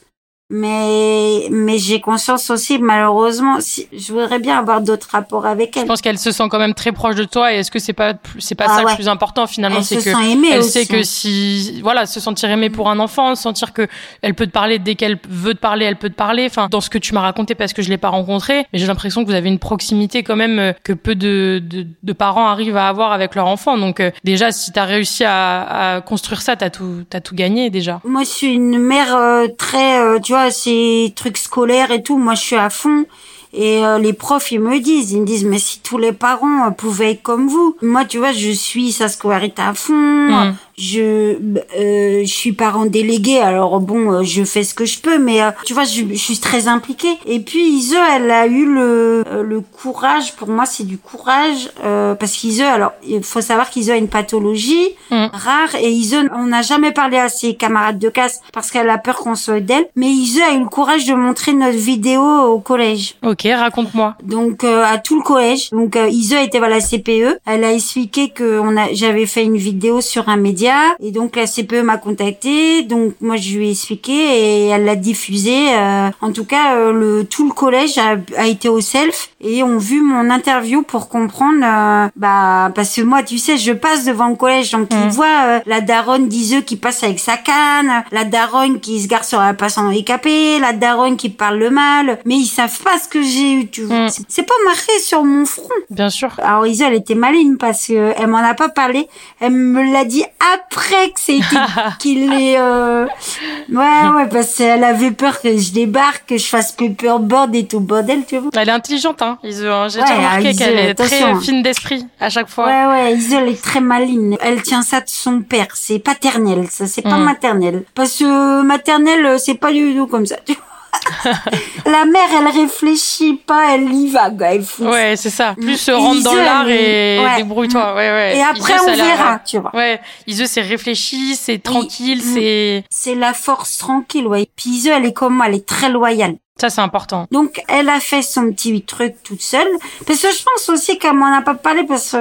Mais, mais j'ai conscience aussi, malheureusement, si, je voudrais bien avoir d'autres rapports avec Je elle. pense qu'elle se sent quand même très proche de toi. Et est-ce que c'est pas, c'est pas Ah ça ouais. le plus important finalement, Elle c'est se que sent aimée elle aussi. sait que si, voilà, se sentir aimée pour un enfant, sentir que elle peut te parler dès qu'elle veut te parler, elle peut te parler. Enfin, dans ce que tu m'as raconté, parce que je l'ai pas rencontré, mais j'ai l'impression que vous avez une proximité quand même euh, que peu de, de, de parents arrivent à avoir avec leur enfant. Donc euh, déjà, si t'as réussi à, à construire ça, t'as tout, t'as tout gagné déjà. Moi, je suis une mère euh, très, euh, tu vois, ces trucs scolaires et tout. Moi, je suis à fond. Et euh, les profs, ils me disent, ils me disent, mais si tous les parents euh, pouvaient être comme vous. Moi, tu vois, je suis sa scolarité à fond. Mm. Je, euh, je suis parent délégué. Alors bon, euh, je fais ce que je peux, mais euh, tu vois, je, je suis très impliquée. Et puis Ise, elle a eu le, euh, le courage. Pour moi, c'est du courage euh, parce qu'Ise, alors il faut savoir qu'Ise a une pathologie Mm. rare et Ise, on n'a jamais parlé à ses camarades de classe parce qu'elle a peur qu'on soit d'elle. Mais Ise a eu le courage de montrer notre vidéo au collège. Ok, raconte-moi. Donc euh, à tout le collège. Donc euh, Ise était à la CPE. Elle a expliqué que on a, j'avais fait une vidéo sur un média et donc la CPE m'a contacté. Donc moi je lui ai expliqué et elle l'a diffusé. Euh, en tout cas, euh, le tout le collège a, a été au self et ont vu mon interview pour comprendre. euh, bah parce que moi tu sais je passe devant le collège donc ils Mm. voient euh, la daronne d'Iseux qui passe avec sa canne, la daronne qui se gare sur la passant handicapée, la daronne qui parle le mal, mais ils savent pas ce que j'ai eu, tu vois. Mm. C'est- pas marqué sur mon front. Bien sûr. Alors Isa, elle était maligne parce que elle m'en a pas parlé. Elle me l'a dit après que c'était qu'il est. Euh... Ouais, ouais, parce qu'elle avait peur que je débarque, que je fasse paperboard et tout bordel, tu vois. Elle est intelligente, hein. Ise, hein. J'ai Ouais, déjà remarqué qu'elle est très fine d'esprit à chaque fois. Ouais, ouais, Isa, elle est très maligne. Elle tient ça de son père. C'est paternel, ça, c'est pas Mm. maternel. Parce que maternel, euh, c'est pas du tout comme ça. tu vois. La mère, elle réfléchit pas, elle y va. Elle. Ouais, c'est ça. Plus se rentre dans l'art et ouais. débrouille-toi. Ouais, ouais. Et après, on verra, tu vois. Ouais, Ise, c'est réfléchi, c'est tranquille, Mm. c'est... C'est la force tranquille, ouais. Puis Ise, elle est comme moi, elle est très loyale. Ça, c'est important. Donc, elle a fait son petit truc toute seule. Parce que je pense aussi qu'elle m'en a pas parlé parce que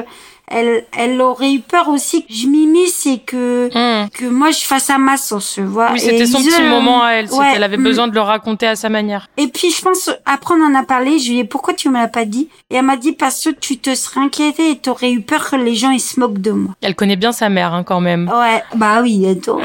elle, elle aurait eu peur aussi que je m'immisce et que, Mm. que moi je fasse à ma sauce, vois. Oui, c'était son petit euh, moment à elle. Ouais, elle avait besoin de le raconter à sa manière. Et puis je pense, après on en a parlé, je lui ai dit pourquoi tu me l'as pas dit? Et elle m'a dit parce que tu te serais inquiétée et t'aurais eu peur que les gens ils se moquent de moi. Elle connaît bien sa mère, hein, quand même. Ouais, bah oui, et tout.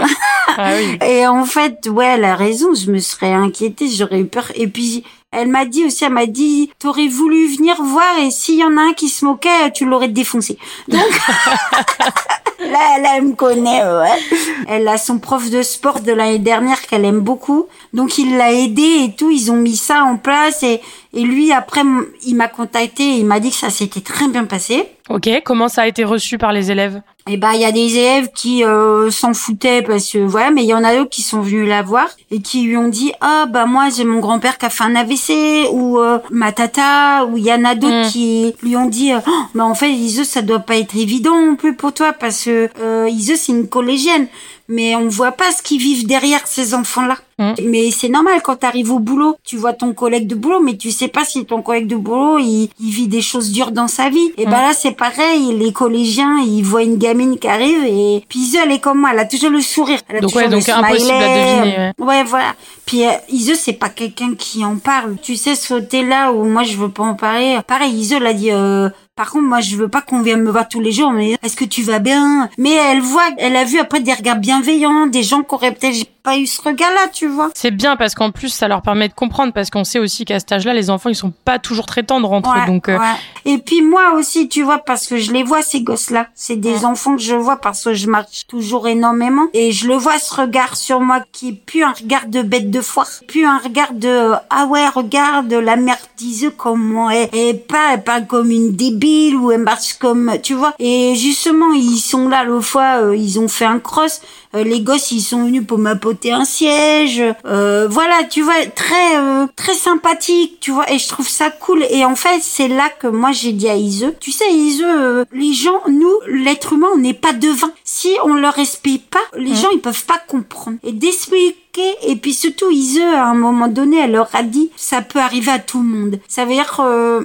Ah oui. Et en fait, ouais, elle a raison, je me serais inquiétée, j'aurais eu peur. Et puis, Elle m'a dit aussi, elle m'a dit, t'aurais voulu venir voir et s'il y en a un qui se moquait, tu l'aurais défoncé. Donc, là, elle, me connaît, ouais. Elle a son prof de sport de l'année dernière qu'elle aime beaucoup. Donc, il l'a aidé et tout. Ils ont mis ça en place et, et lui, après, il m'a contacté et il m'a dit que ça s'était très bien passé. Ok, comment ça a été reçu par les élèves? Et bah, il y a des élèves qui euh, s'en foutaient parce que voilà, mais il y en a d'autres qui sont venus la voir et qui lui ont dit ah bah moi j'ai mon grand-père qui a fait un AVC ou euh, ma tata ou il y en a d'autres Mm. qui lui ont dit oh, bah en fait Ise ça doit pas être évident non plus pour toi parce que euh, c'est une collégienne mais on voit pas ce qu'ils vivent derrière ces enfants-là. Mm. Mais c'est normal quand tu arrives au boulot, tu vois ton collègue de boulot, mais tu sais pas si ton collègue de boulot il, il vit des choses dures dans sa vie. Et Mm. bah là c'est pareil, les collégiens ils voient une gamine qui arrive et puis Ise elle est comme moi, elle a toujours le sourire, elle a Donc toujours ouais, le donc impossible à smiley. deviner, ouais. Ouais, voilà. Puis euh, c'est pas quelqu'un qui en parle. Tu sais, ce côté-là où moi je veux pas en parler. Pareil, Ise l'a dit. Euh, par contre, moi, je veux pas qu'on vienne me voir tous les jours. Mais est-ce que tu vas bien? Mais elle voit, elle a vu après des regards bienveillants, des gens qui auraient peut-être pas eu ce regard-là, tu vois. C'est bien parce qu'en plus ça leur permet de comprendre parce qu'on sait aussi qu'à cet âge-là les enfants ils sont pas toujours très tendres entre eux donc euh, ouais. Et puis moi aussi, tu vois, parce que je les vois ces gosses-là. C'est des enfants que je vois parce que je marche toujours énormément et je le vois ce regard sur moi qui est plus un regard de bête de foire, plus un regard de ah ouais regarde la mère disait comment elle, parle, elle parle comme une débile ou comme tu vois. Et justement ils sont là l'autre fois, euh, ils ont fait un cross. Euh, les gosses ils sont venus pour m'apporter un siège. Euh, voilà, tu vois, très euh, très sympathique, tu vois. Et je trouve ça cool. Et en fait c'est là que moi j'ai dit à Ise, tu sais Ise, euh, les gens, nous l'être humain on n'est pas devin. Si on leur explique pas, les gens ils peuvent pas comprendre. Et d'expliquer et puis surtout Ise à un moment donné elle leur a dit ça peut arriver à tout le monde. Ça veut dire euh,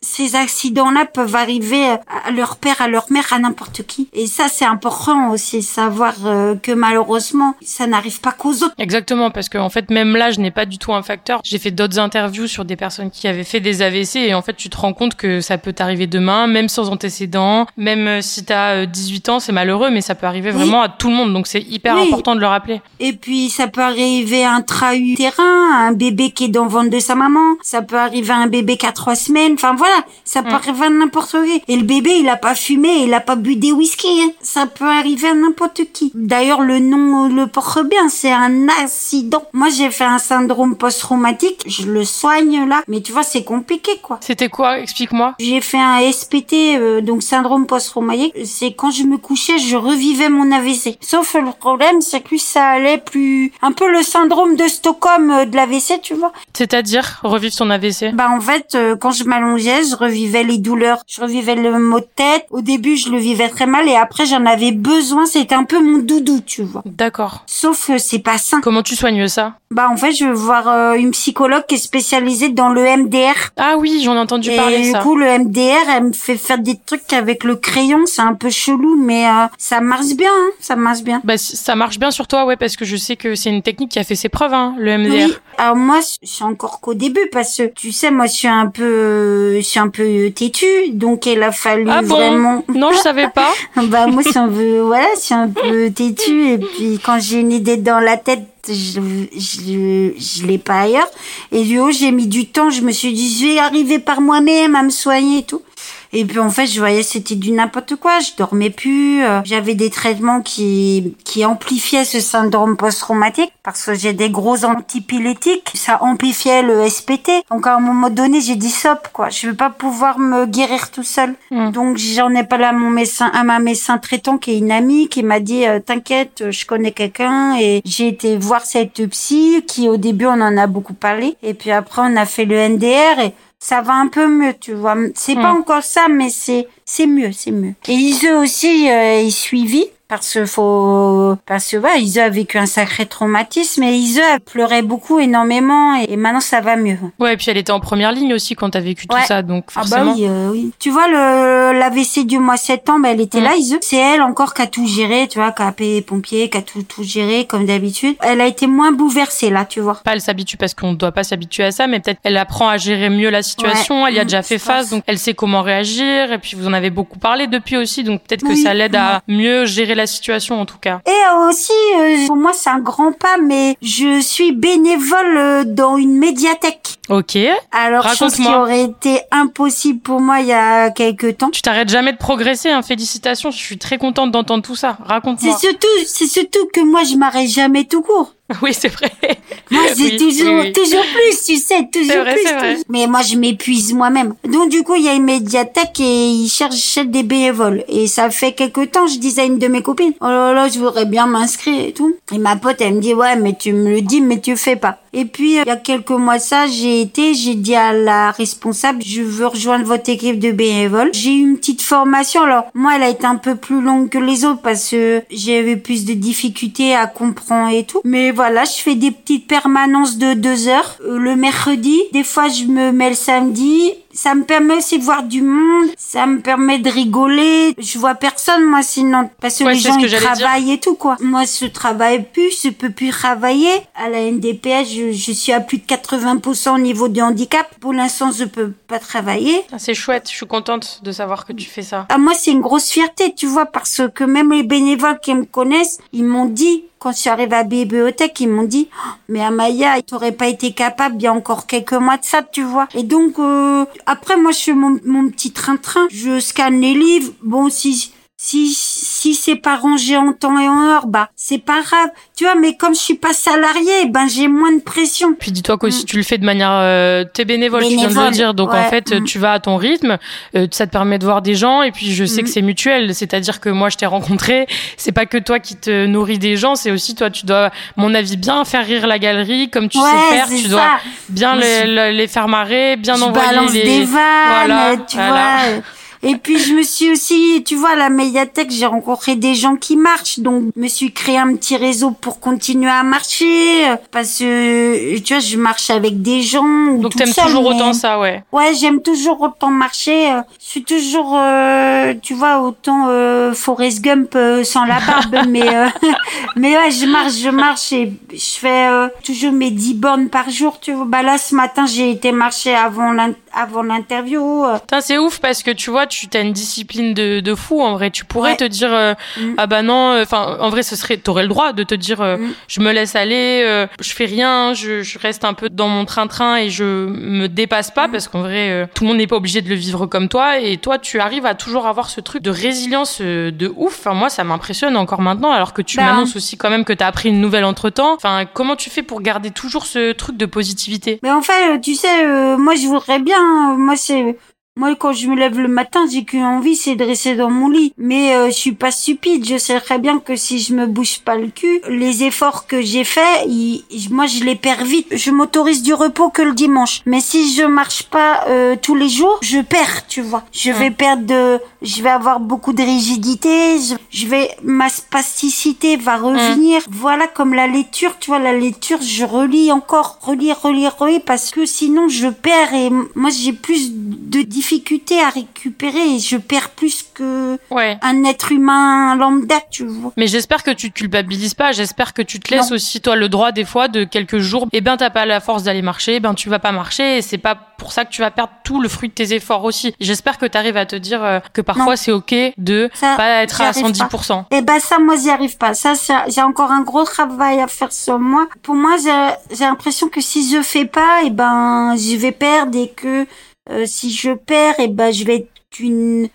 ces accidents-là peuvent arriver à leur père, à leur mère, à n'importe qui. Et ça, c'est important aussi, savoir euh, que malheureusement, ça n'arrive pas qu'aux autres. Exactement, parce qu'en fait, même l'âge n'est pas du tout un facteur. J'ai fait d'autres interviews sur des personnes qui avaient fait des AVC et en fait, tu te rends compte que ça peut t'arriver demain, même sans antécédents, même euh, si t'as euh, 18 ans, c'est malheureux, mais ça peut arriver Oui. vraiment à tout le monde. Donc, c'est hyper Oui. important de le rappeler. Et puis, ça peut arriver à un trahutérin, un bébé qui est dans le ventre de sa maman. Ça peut arriver à un bébé qui a trois semaines. Enfin, voilà. Ça peut arriver à n'importe qui. Et le bébé, il a pas fumé, il a pas bu des whisky. hein. Ça peut arriver à n'importe qui. D'ailleurs, le nom le porte bien. C'est un accident. Moi, j'ai fait un syndrome post-traumatique. Je le soigne là. Mais tu vois, c'est compliqué, quoi. C'était quoi? Explique-moi. J'ai fait un SPT, euh, donc syndrome post-traumatique. C'est quand je me couchais, je revivais mon AVC. Sauf le problème, c'est que ça allait plus... Un peu le syndrome de Stockholm euh, de l'AVC, tu vois. C'est-à-dire revivre son AVC Bah en fait, euh, quand je m'allongeais, je revivais les douleurs, je revivais le mot de tête. Au début, je le vivais très mal et après, j'en avais besoin. C'était un peu mon doudou, tu vois. D'accord. Sauf que c'est pas sain. Comment tu soignes ça? Bah en fait, je vais voir euh, une psychologue qui est spécialisée dans le MDR. Ah oui, j'en ai entendu Et parler du ça. coup, le MDR, elle me fait faire des trucs avec le crayon. C'est un peu chelou, mais euh, ça marche bien. Hein, ça marche bien. Bah, ça marche bien sur toi, ouais, parce que je sais que c'est une technique qui a fait ses preuves, hein, le MDR. Oui. Alors moi, je suis encore qu'au début parce que tu sais, moi, je suis un peu, je suis un peu têtue, donc il a fallu Ah bon vraiment? Non, je savais pas. bah moi, je suis un peu, voilà, je suis un peu têtue et puis quand j'ai une idée dans la tête. Je, je, je l'ai pas ailleurs. Et du coup, j'ai mis du temps. Je me suis dit, je vais arriver par moi-même à me soigner et tout. Et puis en fait, je voyais c'était du n'importe quoi. Je dormais plus. euh, J'avais des traitements qui qui amplifiaient ce syndrome post-traumatique parce que j'ai des gros antipylétiques. Ça amplifiait le SPT. Donc à un moment donné, j'ai dit stop quoi. Je vais pas pouvoir me guérir tout seul. Mm. Donc j'en ai parlé à mon médecin, à ma médecin traitant qui est une amie qui m'a dit euh, t'inquiète, je connais quelqu'un et j'ai été voir cette psy qui au début on en a beaucoup parlé et puis après on a fait le NDR et ça va un peu mieux, tu vois. C'est pas Mm. encore ça, mais c'est c'est mieux, c'est mieux. Et Ise aussi euh, est suivi parce que faut parce que ouais, Ise a vécu un sacré traumatisme et elle pleurait beaucoup énormément et, et maintenant ça va mieux. Ouais, et puis elle était en première ligne aussi quand t'as vécu tout ça, donc Ah forcément. bah oui, euh, oui. Tu vois le l'AVC du mois septembre, elle était Mm. là, Ise. C'est elle encore qui a tout géré, tu vois, qui a appelé les pompiers, qui a tout tout géré comme d'habitude. Elle a été moins bouleversée là, tu vois. Pas elle s'habitue parce qu'on ne doit pas s'habituer à ça, mais peut-être elle apprend à gérer mieux la situation. Ouais. Elle y a Mm, déjà fait face, donc elle sait comment réagir. Et puis vous en avez beaucoup parlé depuis aussi, donc peut-être que ça l'aide à mieux gérer la situation en tout cas. Et aussi, euh, pour moi c'est un grand pas, mais je suis bénévole euh, dans une médiathèque. Ok. Alors, chose qui aurait été impossible pour moi il y a quelques temps. Tu t'arrêtes jamais de progresser, hein. Félicitations. Je suis très contente d'entendre tout ça. Raconte-moi. C'est surtout, c'est surtout que moi je m'arrête jamais tout court. Oui, c'est vrai. Moi, c'est toujours, toujours plus, tu sais, toujours vrai, plus. Vrai. Mais moi, je m'épuise moi-même. Donc, du coup, il y a une médiathèque et ils cherchent des bénévoles. Et ça fait quelque temps, je disais à une de mes copines, oh là là, je voudrais bien m'inscrire et tout. Et ma pote, elle me dit, ouais, mais tu me le dis, mais tu fais pas. Et puis, il y a quelques mois ça, j'ai été, j'ai dit à la responsable, je veux rejoindre votre équipe de bénévoles. J'ai eu une petite formation. Alors, moi, elle a été un peu plus longue que les autres parce que j'avais plus de difficultés à comprendre et tout. Mais voilà, je fais des petites permanences de deux heures euh, le mercredi. Des fois, je me mets le samedi ça me permet aussi de voir du monde, ça me permet de rigoler. Je vois personne moi sinon parce que les gens ils travaillent et tout quoi. Moi je travaille plus, je peux plus travailler. À la NDPS, je, je suis à plus de 80% au niveau du handicap. Pour l'instant, je peux pas travailler. Ah, c'est chouette, je suis contente de savoir que tu fais ça. Ah, moi c'est une grosse fierté, tu vois, parce que même les bénévoles qui me connaissent, ils m'ont dit quand je suis arrivée à bibliothèque, ils m'ont dit oh, mais Amaya, t'aurais pas été capable il y a encore quelques mois de ça, tu vois. Et donc euh, après moi je fais mon, mon petit train-train, je scanne les livres. Bon si si si c'est pas rangé en temps et en heure, bah c'est pas grave. Tu vois, mais comme je suis pas salarié, ben j'ai moins de pression. Puis dis-toi que si mm. tu le fais de manière, euh, t'es bénévole, tu viens de le dire, donc en fait mm. tu vas à ton rythme, euh, ça te permet de voir des gens et puis je sais que mm. c'est mutuel, c'est-à-dire que moi je t'ai rencontré, c'est pas que toi qui te nourris des gens, c'est aussi toi tu dois, mon avis, bien faire rire la galerie comme tu sais faire, tu dois bien les, les, faire marrer, bien je envoyer les des vannes, voilà, tu vois. Et puis je me suis aussi, tu vois, à la médiathèque, j'ai rencontré des gens qui marchent, donc je me suis créé un petit réseau pour continuer à marcher, parce que tu vois, je marche avec des gens. Donc t'aimes toujours autant ça, ouais. Ouais, j'aime toujours autant marcher. Je suis toujours, euh, tu vois, autant euh, Forrest Gump euh, sans la barbe, mais mais ouais, je marche, je marche et je fais toujours mes 10 bornes par jour. Tu vois, bah là ce matin j'ai été marcher avant avant l'interview. C'est ouf parce que tu vois tu as une discipline de, de fou en vrai tu pourrais te dire euh, mm. ah bah non euh, enfin en vrai ce serait t'aurais le droit de te dire euh, mm. je me laisse aller je fais rien je, je, reste un peu dans mon train-train et je me dépasse pas mm. parce qu'en vrai tout le monde n'est pas obligé de le vivre comme toi et toi tu arrives à toujours avoir ce truc de résilience de ouf enfin moi ça m'impressionne encore maintenant alors que tu bah. m'annonces aussi quand même que tu as appris une nouvelle entre temps enfin comment tu fais pour garder toujours ce truc de positivité? Mais en fait tu sais moi je voudrais bien moi c'est moi, quand je me lève le matin, j'ai qu'une envie, c'est de rester dans mon lit. Mais euh, je suis pas stupide. Je sais très bien que si je me bouge pas le cul, les efforts que j'ai faits, moi, je les perds vite. Je m'autorise du repos que le dimanche. Mais si je marche pas euh, tous les jours, je perds, tu vois. Je vais perdre de, je vais avoir beaucoup de rigidité. Je, vais, ma spasticité va revenir. Voilà, comme la lecture, tu vois, la lecture, je relis encore, relire, relire, relire, parce que sinon je perds et moi j'ai plus de difficultés difficulté à récupérer et je perds plus que un être humain lambda, tu vois. Mais j'espère que tu te culpabilises pas, j'espère que tu te laisses aussi toi le droit des fois de quelques jours, et eh ben t'as pas la force d'aller marcher, eh ben tu vas pas marcher et c'est pas pour ça que tu vas perdre tout le fruit de tes efforts aussi. J'espère que tu arrives à te dire euh, que parfois c'est OK de pas être à 110%. Et eh ben ça moi j'y arrive pas. Ça j'ai encore un gros travail à faire sur moi. Pour moi j'ai l'impression que si je fais pas et eh ben je vais perdre et que euh, si je perds, et eh ben je vais être une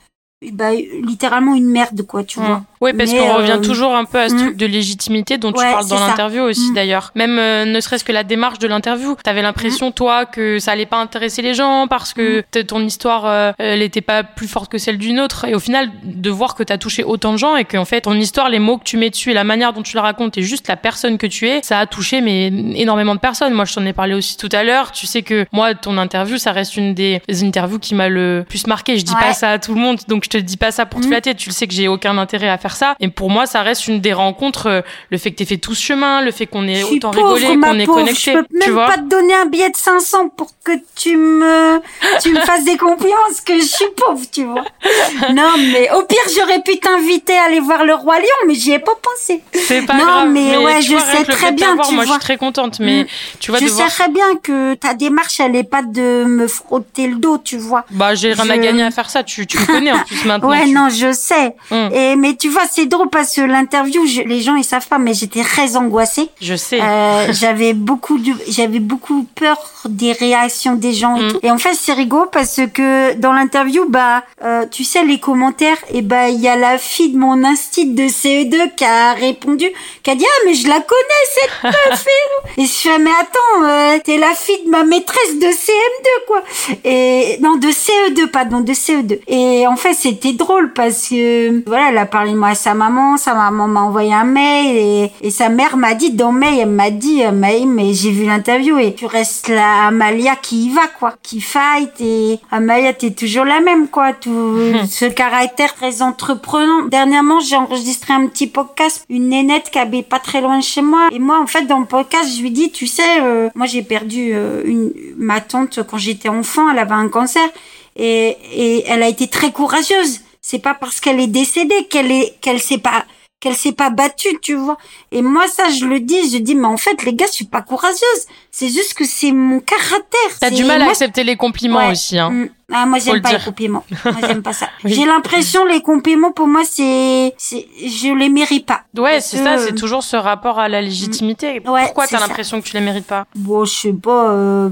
bah, littéralement une merde quoi tu vois oui parce qu'on revient euh, toujours un peu à ce truc de légitimité dont tu parles dans l'interview aussi mm. d'ailleurs. Même euh, ne serait-ce que la démarche de l'interview. T'avais l'impression mm. toi que ça allait pas intéresser les gens parce que ton histoire euh, elle était pas plus forte que celle d'une autre. Et au final de voir que t'as touché autant de gens et qu'en fait ton histoire les mots que tu mets dessus et la manière dont tu le racontes et juste la personne que tu es ça a touché mais énormément de personnes. Moi je t'en ai parlé aussi tout à l'heure. Tu sais que moi ton interview ça reste une des interviews qui m'a le plus marqué. Je dis pas ça à tout le monde donc je te dis pas ça pour te flatter. Tu le sais que j'ai aucun intérêt à faire ça. Et pour moi, ça reste une des rencontres. Euh, le fait que t'aies fait tout ce chemin, le fait qu'on ait autant rigolé, qu'on ait connecté. Je peux même tu vois pas te donner un billet de 500 pour que tu me, tu me fasses des parce que je suis pauvre, tu vois. Non, mais au pire, j'aurais pu t'inviter à aller voir le roi lion, mais j'y ai pas pensé. C'est pas non, grave. mais, ouais, je vois, sais très bien, tu moi, je suis très contente, mais Mm. tu vois, je de sais voir. très bien que ta démarche, elle est pas de me frotter le dos, tu vois. Bah, j'ai rien à gagner à faire ça. Tu, tu me connais en plus maintenant. Ouais, tu- non, je sais. Mm. Et mais tu vois, c'est drôle parce que l'interview, les gens ils savent pas, mais j'étais très angoissée. Je sais. Euh, j'avais beaucoup j'avais beaucoup peur des réactions des gens et Mm. tout. Et en fait, c'est rigolo parce que dans l'interview, bah, euh, tu sais, les commentaires, et bah, il y a la fille de mon instit de CE2 qui a répondu, qui a dit, ah, mais je la connais, cette meuf. Et je fais, mais attends, euh, t'es la fille de ma maîtresse de CM2, quoi. Et, non, de CE2, pardon, de CE2. Et en fait, c'était drôle parce que, voilà, elle a parlé de moi à sa maman, sa maman m'a envoyé un mail et, et sa mère m'a dit, dans mail, elle m'a dit, Maï, mais j'ai vu l'interview et tu restes la Amalia qui y va, quoi, qui fight et Amalia, t'es toujours la même, quoi, tout, ce caractère très entreprenant. Dernièrement, j'ai enregistré un petit podcast, une nénette qui habite pas très loin de chez moi. Et moi, en fait, dans le podcast, je lui dis, tu sais, euh, moi, j'ai perdu euh, une, ma tante quand j'étais enfant, elle avait un cancer et, et elle a été très courageuse. C'est pas parce qu'elle est décédée qu'elle est, qu'elle s'est pas, qu'elle s'est pas battue, tu vois. Et moi, ça, je le dis, je dis, mais en fait, les gars, je suis pas courageuse. C'est juste que c'est mon caractère. T'as du mal à moi, accepter les compliments Ouais. aussi, hein. Mm. Ah, moi, j'aime le pas les compliments. Moi, j'aime pas ça. Oui. J'ai l'impression, les compliments, pour moi, c'est, c'est, je les mérite pas. Ouais, c'est que, ça, euh, c'est toujours ce rapport à la légitimité. Ouais, Pourquoi t'as l'impression que tu les mérites pas? Bon, je sais pas, euh,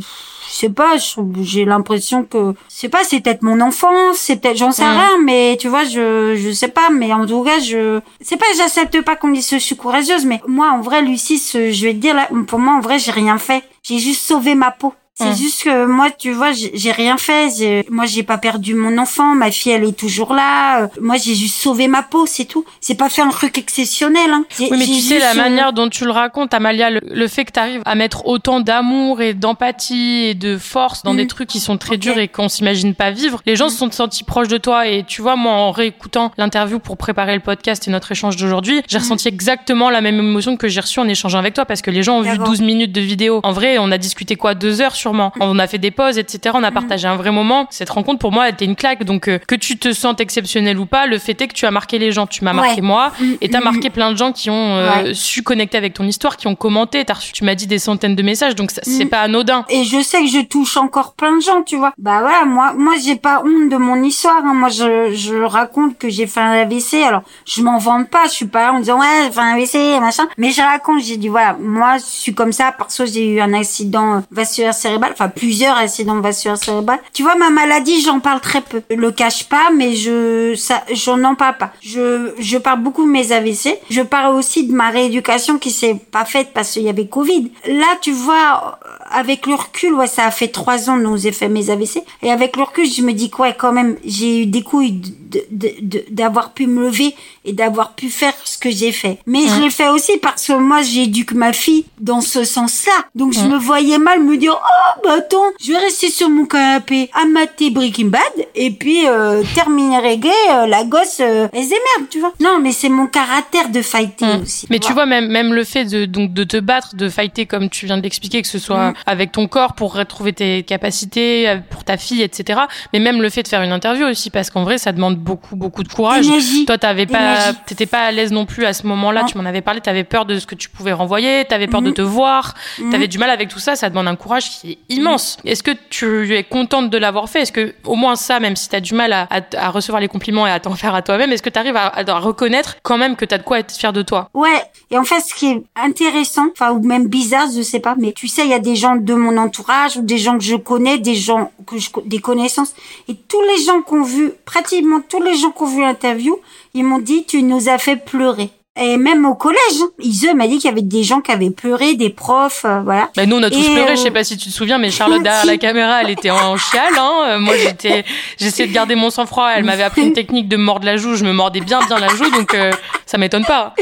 je sais pas, j'ai l'impression que, je sais pas, c'est peut-être mon enfance, c'est peut-être, j'en sais Mm. rien, mais tu vois, je, je sais pas, mais en tout cas, je, c'est pas, j'accepte pas qu'on dise que je suis courageuse, mais moi, en vrai, Lucie, ce- je vais te dire, là, pour moi, en vrai, j'ai rien fait. J'ai juste sauvé ma peau. C'est Mm. juste que moi, tu vois, j'ai rien fait. Moi, j'ai pas perdu mon enfant. Ma fille, elle est toujours là. Euh, Moi, j'ai juste sauvé ma peau, c'est tout. C'est pas fait un truc exceptionnel. Hein. Oui, mais tu sais, la euh, manière dont tu le racontes, Amalia, le, le fait que tu arrives à mettre autant d'amour et d'empathie et de force dans Mm. des trucs qui sont très durs et qu'on s'imagine pas vivre, les gens se sont sentis proches de toi. Et tu vois, moi, en réécoutant l'interview pour préparer le podcast et notre échange d'aujourd'hui, j'ai Mm. ressenti exactement la même émotion que j'ai reçue en échangeant avec toi parce que les gens ont vu D'accord. 12 minutes de vidéo. En vrai, on a discuté quoi Deux heures sûrement. On a fait des pauses, etc. On a partagé un vrai moment. Cette rencontre, pour moi, elle était une claque. Donc, euh, que tu te sentes exceptionnel ou pas, le fait est que tu as marqué les gens. Tu m'as marqué Ouais. moi Mm, et t'as mm, marqué plein de gens qui ont euh, Ouais. su connecter avec ton histoire, qui ont commenté. Reçu, tu m'as dit des centaines de messages, donc c'est Mm. pas anodin. et je sais que je touche encore plein de gens, tu vois. Bah voilà, moi, moi, j'ai pas honte de mon histoire. hein. Moi, je, je raconte que j'ai fait un AVC. Alors, je m'en vante pas. Je suis pas là en disant ouais, j'ai fait un AVC, machin. Mais je raconte. J'ai dit voilà, moi, je suis comme ça parce que j'ai eu un accident euh, vasculaire cérébral, enfin plusieurs accidents vasculaires cérébral. Tu vois, ma maladie, j'en parle très peu. Je le cache pas, mais je, ça, j'en en parle pas. Je, je parle beaucoup de mes AVC. Je parle aussi de ma rééducation qui s'est pas faite parce qu'il y avait Covid. Là, tu vois, avec le recul, ouais, ça a fait trois ans que j'ai fait mes AVC. Et avec le recul, je me dis que ouais, quand même, j'ai eu des couilles de- de- de- d'avoir pu me lever et d'avoir pu faire ce que j'ai fait. Mais je l'ai fait aussi parce que moi, j'éduque ma fille dans ce sens-là. Donc, je me voyais mal me dire, oh, bah attends, je vais rester sur mon canapé à mater Breaking Bad et puis euh, terminer reggae, euh, la gosse, euh, elle se démerde, tu vois. Non, mais c'est mon caractère de fighter Mm. aussi. Mais tu vois, même, même le fait de, donc, de te battre, de fighter comme tu viens de l'expliquer, que ce soit Mm. avec ton corps pour retrouver tes capacités, euh, pour ta fille, etc. Mais même le fait de faire une interview aussi, parce qu'en vrai, ça demande beaucoup, beaucoup de courage. Toi, t'avais pas, t'étais pas à l'aise non plus à ce moment-là. Tu m'en avais parlé. T'avais peur de ce que tu pouvais renvoyer. T'avais peur de Mhm. te voir. T'avais du mal avec tout ça. Ça demande un courage qui est immense. Est-ce que tu es contente de l'avoir fait? Est-ce que au moins ça, même si t'as du mal à, recevoir les compliments et à t'en faire à toi-même, est-ce que t'arrives à, à reconnaître quand même que t'as de quoi être fier de toi? Ouais, et en fait, ce qui est intéressant, enfin, ou même bizarre, je sais pas, mais tu sais, il y a des gens de mon entourage, ou des gens que je connais, des gens que je, des connaissances, et tous les gens qui ont vu, pratiquement tous les gens qui ont vu l'interview, ils m'ont dit, tu nous as fait pleurer. Et même au collège, Ise m'a dit qu'il y avait des gens qui avaient pleuré, des profs, euh, voilà. Bah, nous, on a tous Et, pleuré. euh, Je sais pas si tu te souviens, mais Charlotte derrière la caméra, elle était en chiale. Hein. Euh, Moi, j'étais, j'essayais de garder mon sang-froid. Elle m'avait appris une technique de me mordre la joue. Je me mordais bien, bien la joue. Donc, euh, Ça m'étonne pas.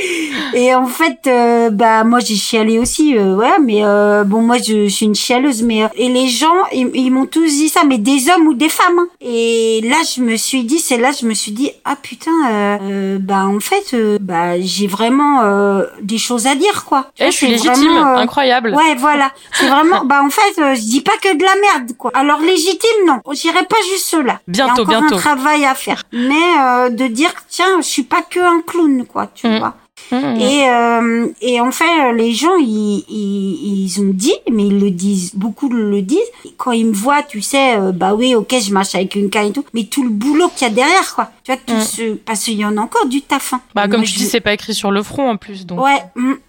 Et en fait, euh, bah moi j'ai chialé aussi, euh, ouais, mais euh, bon moi je, suis une chialeuse, mais et les gens ils, m'ont tous dit ça, mais des hommes ou des femmes. Hein. Et là je me suis dit, c'est là je me suis dit ah putain, bah en fait bah j'ai vraiment des choses à dire quoi. Eh, je suis légitime, incroyable. Ouais voilà, c'est vraiment bah en fait je dis pas que de la merde quoi. Alors légitime non, j'irai pas juste là. Bientôt, Il y a encore un travail à faire, mais de dire tiens je suis pas que un clown quoi, tu mm. vois. Mmh. Et, euh, et en fait, les gens, ils, ils, ils, ont dit, mais ils le disent, beaucoup le disent. Quand ils me voient, tu sais, euh, bah oui, ok, je marche avec une canne et tout, mais tout le boulot qu'il y a derrière, quoi. Tu vois, tout mmh. ce, parce qu'il y en a encore du taf. Hein. Bah, comme tu dis, c'est pas écrit sur le front en plus, donc. Ouais.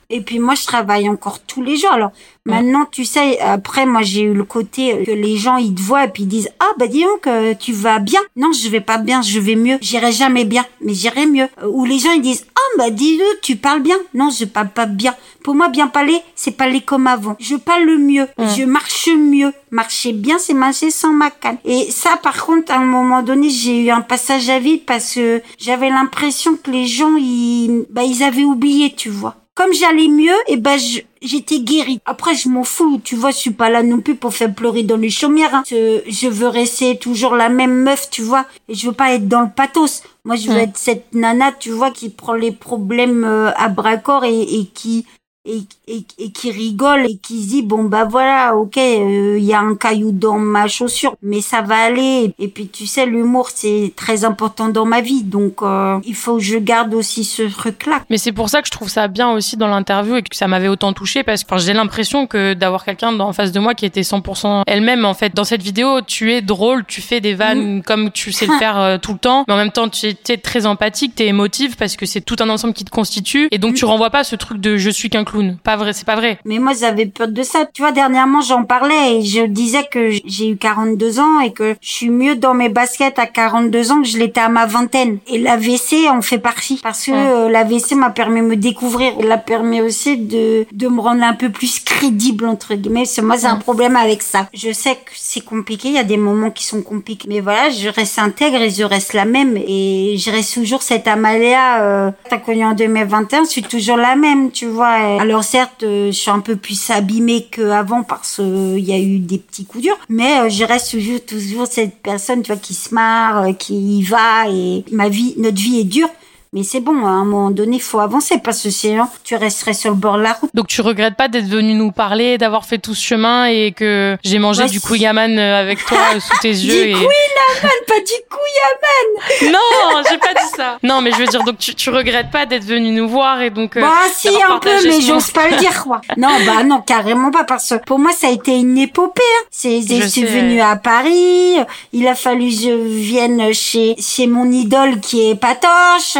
Et puis moi, je travaille encore tous les jours. Alors maintenant, tu sais, après, moi, j'ai eu le côté que les gens, ils te voient et puis ils disent, ah, bah dis donc, euh, tu vas bien. Non, je vais pas bien, je vais mieux. J'irai jamais bien, mais j'irai mieux. Ou les gens, ils disent, ah, bah dis-le, tu parles bien. Non, je parle pas bien. Pour moi, bien parler, c'est parler comme avant. Je parle mieux, je marche mieux. Marcher bien, c'est marcher sans ma canne. Et ça, par contre, à un moment donné, j'ai eu un passage à vide parce que j'avais l'impression que les gens, ils, bah, ils avaient oublié, tu vois comme j'allais mieux, et eh ben j'étais guérie. Après, je m'en fous, tu vois, je suis pas là non plus pour faire pleurer dans les chaumières. Hein. Je, veux rester toujours la même meuf, tu vois, et je veux pas être dans le pathos. Moi, je veux être cette nana, tu vois, qui prend les problèmes euh, à bras corps et, et qui et, et, et, qui rigole et qui dit bon bah voilà ok il euh, y a un caillou dans ma chaussure mais ça va aller. Et puis tu sais l'humour c'est très important dans ma vie. Donc euh, il faut que je garde aussi ce truc là mais c'est pour ça que je trouve ça bien aussi dans l'interview et que ça m'avait autant touché parce que j'ai l'impression que d'avoir quelqu'un en face de moi qui était 100% elle-même en fait. Dans cette vidéo tu es drôle tu fais des vannes mm. comme tu sais le faire euh, tout le temps. Mais en même temps tu es, très empathique tu es émotive parce que c'est tout un ensemble qui te constitue. Et donc mm. tu renvoies pas ce truc de je suis qu'un clown pas vrai, c'est pas vrai. Mais moi, j'avais peur de ça. Tu vois, dernièrement, j'en parlais et je disais que j'ai eu 42 ans et que je suis mieux dans mes baskets à 42 ans que je l'étais à ma vingtaine. Et l'AVC en fait partie parce que euh, l'AVC m'a permis de me découvrir. Il a permis aussi de, de me rendre un peu plus crédible, entre guillemets. Parce que moi, j'ai un problème avec ça. Je sais que c'est compliqué. Il y a des moments qui sont compliqués. Mais voilà, je reste intègre et je reste la même. Et je reste toujours cette Amalia, euh, t'as connu en 2021, je suis toujours la même, tu vois. Alors certes, euh, je suis un peu plus abîmée qu'avant parce qu'il euh, y a eu des petits coups durs, mais euh, je reste toujours, toujours cette personne, tu vois, qui se marre, qui y va et ma vie, notre vie est dure. Mais c'est bon, à un moment donné, il faut avancer parce que sinon, tu resterais sur le bord de la route. Donc tu regrettes pas d'être venu nous parler, d'avoir fait tout ce chemin et que j'ai mangé du couillaman euh, avec toi euh, sous tes yeux. Du et... couillaman, pas du couillaman Non, j'ai pas dit ça. Non, mais je veux dire, donc tu, tu regrettes pas d'être venu nous voir et donc... Euh, bah si, un peu, mais j'ose pas le dire, quoi. Non, bah non, carrément pas parce que pour moi, ça a été une épopée. Hein. C'est, je, suis venue à Paris, il a fallu que je vienne chez, chez mon idole qui est Patoche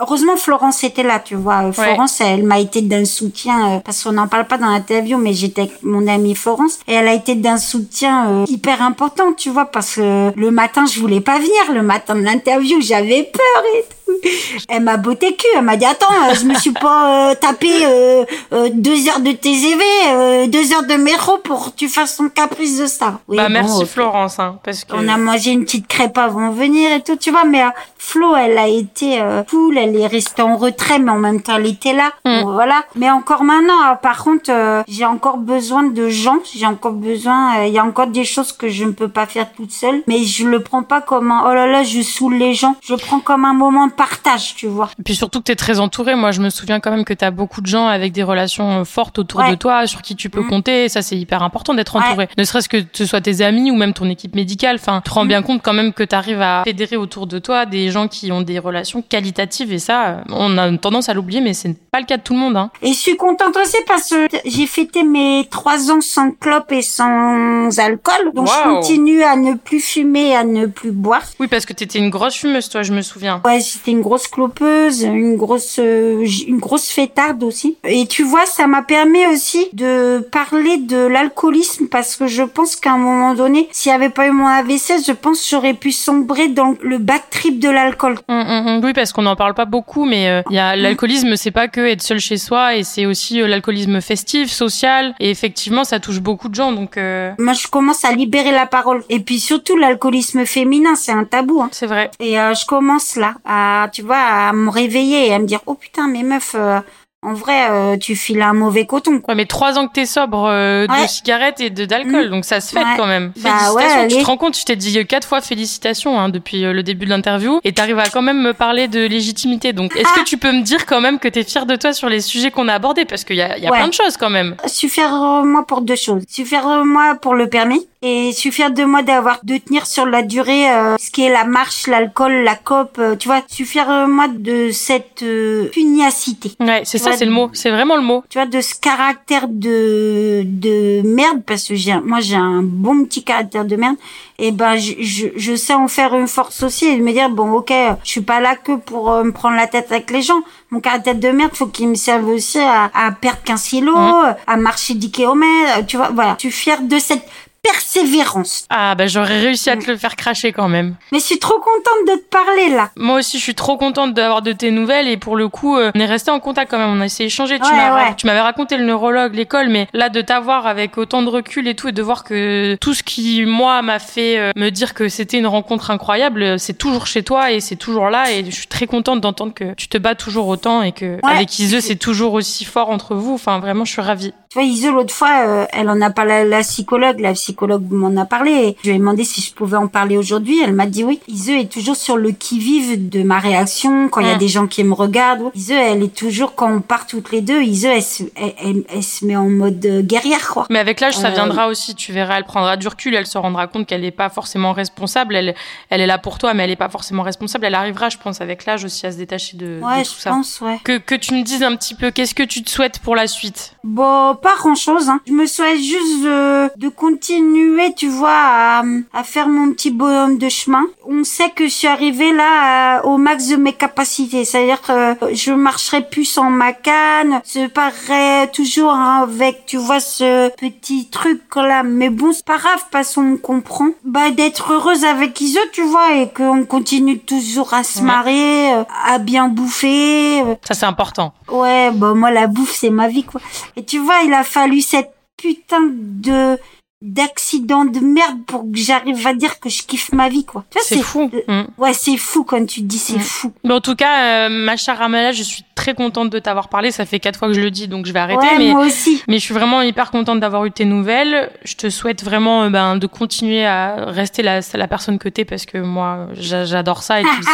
heureusement Florence était là, tu vois. Florence, elle m'a été d'un soutien euh, parce qu'on n'en parle pas dans l'interview, mais j'étais avec mon amie Florence et elle a été d'un soutien euh, hyper important, tu vois, parce que le matin je voulais pas venir, le matin de l'interview j'avais peur et tout. Elle m'a botté cul. Elle m'a dit attends, euh, je me suis pas euh, tapé euh, deux heures de TGV, deux heures de métro pour que tu fasses ton caprice de ça. Oui, bah merci Florence, hein, parce que on a mangé une petite crêpe avant de venir et tout, tu vois. Mais Flo, elle a été cool, elle est restée en retrait, mais en même temps elle était là. Mm. voilà. Mais encore maintenant, par contre, j'ai encore besoin de gens. J'ai encore besoin. Il y a encore des choses que je ne peux pas faire toute seule, mais je le prends pas comme un oh là là, je saoule les gens. Je prends comme un moment partage, tu vois. Et puis surtout que tu es très entouré. Moi, je me souviens quand même que tu as beaucoup de gens avec des relations euh, fortes autour de toi, sur qui tu peux mm. compter. ça, c'est hyper important d'être entouré. Ne serait-ce que ce soit tes amis ou même ton équipe médicale. Enfin, tu te rends mm. bien compte quand même que tu arrives à fédérer autour de toi des gens qui ont des relations qualitatives. Et ça, euh, on a tendance à l'oublier, mais c'est pas le cas de tout le monde. Hein. Et je suis contente aussi parce que j'ai fêté mes trois ans sans clope et sans alcool. Donc je continue à ne plus fumer, à ne plus boire. Oui, parce que tu étais une grosse fumeuse, toi, je me souviens. Ouais, j'étais une grosse clopeuse, une grosse, euh, une grosse fêtarde aussi. Et tu vois, ça m'a permis aussi de parler de l'alcoolisme parce que je pense qu'à un moment donné, s'il n'y avait pas eu mon AVC, je pense que j'aurais pu sombrer dans le bad trip de l'alcool. Hum, hum, hum. oui, parce qu'on n'en parle pas beaucoup, mais euh, il y a l'alcoolisme, c'est pas que être seul chez soi, et c'est aussi euh, l'alcoolisme festif, social, et effectivement, ça touche beaucoup de gens. Donc, moi, je commence à libérer la parole. Et puis surtout, l'alcoolisme féminin, c'est un tabou. Hein. C'est vrai. Et je commence là à tu vois, à me réveiller et à me dire, oh putain, mais meuf, euh, en vrai, euh, tu files un mauvais coton. Quoi. Ouais, mais trois ans que t'es sobre euh, de cigarettes et de d'alcool, Mm. donc ça se fait Ouais. quand même. Bah Félicitations. ouais, tu te rends compte, je t'ai dit quatre fois félicitations hein, depuis euh, le début de l'interview, et t'arrives à quand même me parler de légitimité. Donc, est-ce Ah. que tu peux me dire quand même que t'es fière de toi sur les sujets qu'on a abordés, parce qu'il y a, y plein de choses quand même. Fière de moi pour deux choses. Fière de moi pour le permis et je suis fière de moi d'avoir de tenir sur la durée euh, ce qui est la marche, l'alcool, la cope. euh, tu vois, je suis fière de moi de cette euh, pugnacité. Ouais, c'est ça, c'est le mot. C'est vraiment le mot. Tu vois, de ce caractère de de merde parce que j'ai moi j'ai un bon petit caractère de merde. Et ben je, je, je sais en faire une force aussi et de me dire bon ok je suis pas là que pour euh, me prendre la tête avec les gens. Mon caractère de merde faut qu'il me serve aussi à, à perdre 15 kilos, Mhm. à marcher 10 kilomètres. Tu vois voilà, je suis fière de cette persévérance. Ah, bah j'aurais réussi à te le faire cracher quand même. Mais je suis trop contente de te parler là. Moi aussi, je suis trop contente d'avoir de tes nouvelles et pour le coup, euh, on est resté en contact quand même. On a essayé d'échanger. Tu Ouais, m'avais raconté le neurologue, l'école, mais là de t'avoir avec autant de recul et tout et de voir que tout ce qui moi m'a fait euh, me dire que c'était une rencontre incroyable, euh, c'est toujours chez toi et c'est toujours là et je suis très contente d'entendre que tu te bats toujours autant et que avec Iseu c'est toujours aussi fort entre vous. Enfin vraiment, je suis ravie. Tu vois, Ise, l'autre fois, euh, elle en a parlé à la psychologue. La psychologue m'en a parlé. Et je lui ai demandé si je pouvais en parler aujourd'hui. Elle m'a dit oui. Ise est toujours sur le qui-vive de ma réaction quand il y a Mm. des gens qui me regardent. Ise, elle est toujours, quand on part toutes les deux, Ise, elle, se- elle, elle- elle se met en mode euh, guerrière, quoi. Mais avec l'âge, ça Euh, viendra aussi. Tu verras, elle prendra du recul, elle se rendra compte qu'elle n'est pas forcément responsable. Elle, elle est là pour toi, mais elle n'est pas forcément responsable. Elle arrivera, je pense, avec l'âge aussi à se détacher de, de Ouais, tout je ça. pense, ouais. Que, que tu me dises un petit peu, qu'est-ce que tu te souhaites pour la suite? Bon, pas grand-chose. Hein. Je me souhaite juste euh, de continuer, tu vois, à, à faire mon petit bonhomme de chemin. On sait que je suis arrivée là euh, au max de mes capacités. C'est-à-dire que euh, je marcherai plus sans ma canne. Je paraît toujours hein, avec, tu vois, ce petit truc là. Mais bon, c'est pas grave parce qu'on comprend. Bah, d'être heureuse avec Iso, tu vois, et qu'on continue toujours à se marrer, euh, à bien bouffer. Ça, c'est important. Ouais, bah moi la bouffe c'est ma vie quoi. Et tu vois, il a fallu cette putain de d'accident de merde pour que j'arrive à dire que je kiffe ma vie quoi. C'est fou. Mm. Ouais, c'est fou quand tu dis c'est Mm. fou. Mais en tout cas, euh, ma chère Ramala, je suis très contente de t'avoir parlé. Ça fait quatre fois que je le dis, donc je vais arrêter. ouais, mais moi aussi. Mais je suis vraiment hyper contente d'avoir eu tes nouvelles. Je te souhaite vraiment euh, ben, de continuer à rester la, la personne que t'es parce que moi, j'a- j'adore ça et tu le sais.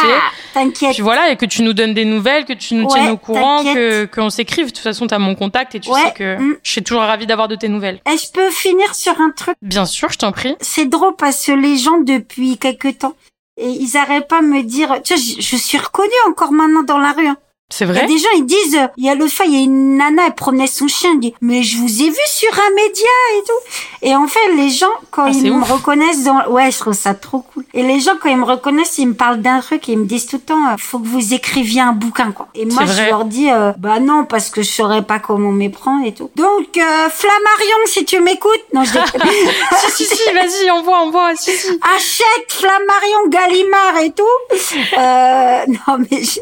T'inquiète. Puis voilà, et que tu nous donnes des nouvelles, que tu nous Ouais, tiennes au courant, que qu'on s'écrive. De toute façon, t'as mon contact et tu Ouais, sais que mm. je suis toujours ravie d'avoir de tes nouvelles. Et je peux finir sur un truc. Bien sûr, je t'en prie. C'est drôle parce que les gens depuis quelque temps et ils arrêtent pas de me dire, tu vois, je, je suis reconnue encore maintenant dans la rue. hein. C'est Il y a vrai des gens, ils disent, euh, il y a l'autre fois, il y a une nana, elle promenait son chien, elle dit, mais je vous ai vu sur un média et tout. Et en fait, les gens, quand Ah, ils me reconnaissent dans, ouais, je trouve ça trop cool. Et les gens, quand ils me reconnaissent, ils me parlent d'un truc et ils me disent tout le temps, euh, faut que vous écriviez un bouquin, quoi. Et moi, je vrai. leur dis, euh, bah non, parce que je saurais pas comment m'y prendre et tout. Donc, euh, Flammarion, si tu m'écoutes, non, je. Si, si, si, vas-y, envoie, envoie, si, si. achète Flammarion Gallimard et tout. Euh, non mais je,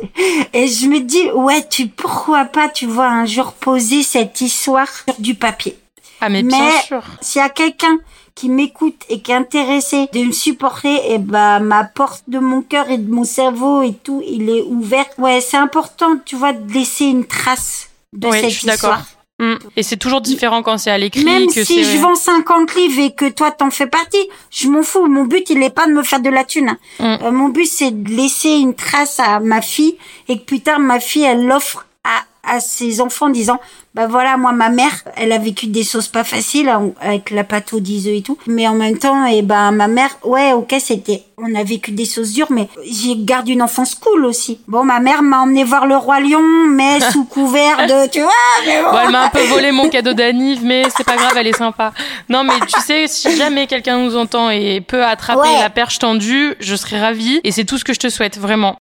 et je me dis ouais tu pourquoi pas tu vois un jour poser cette histoire sur du papier. Ah, mais, bien Mais- sûr. S'il y a quelqu'un qui m'écoute et qui est intéressé de me supporter, et ben ma porte de mon cœur et de mon cerveau et tout, il est ouvert. Ouais, c'est important, tu vois, de laisser une trace de cette je suis d'accord. histoire. Mm. Et c'est toujours différent quand c'est à l'écrit Même que si je vends 50 livres et que toi t'en fais partie, je m'en fous. Mon but, il est pas de me faire de la thune. Mm. Euh, mon but, c'est de laisser une trace à ma fille et que plus tard, ma fille, elle l'offre à, ses enfants en disant, bah voilà, moi, ma mère, elle a vécu des choses pas faciles hein, avec la pâteau d'Iseux et tout. Mais en même temps, et ben, ma mère, ouais, ok, c'était, on a vécu des choses dures, mais j'ai gardé une enfance cool aussi. Bon, ma mère m'a emmené voir le roi lion, mais sous couvert de, tu vois, mais bon. Bon, elle m'a un peu volé mon cadeau d'anniv, mais c'est pas grave, elle est sympa. Non, mais tu sais, si jamais quelqu'un nous entend et peut attraper Ouais. la perche tendue, je serais ravie. Et c'est tout ce que je te souhaite, vraiment.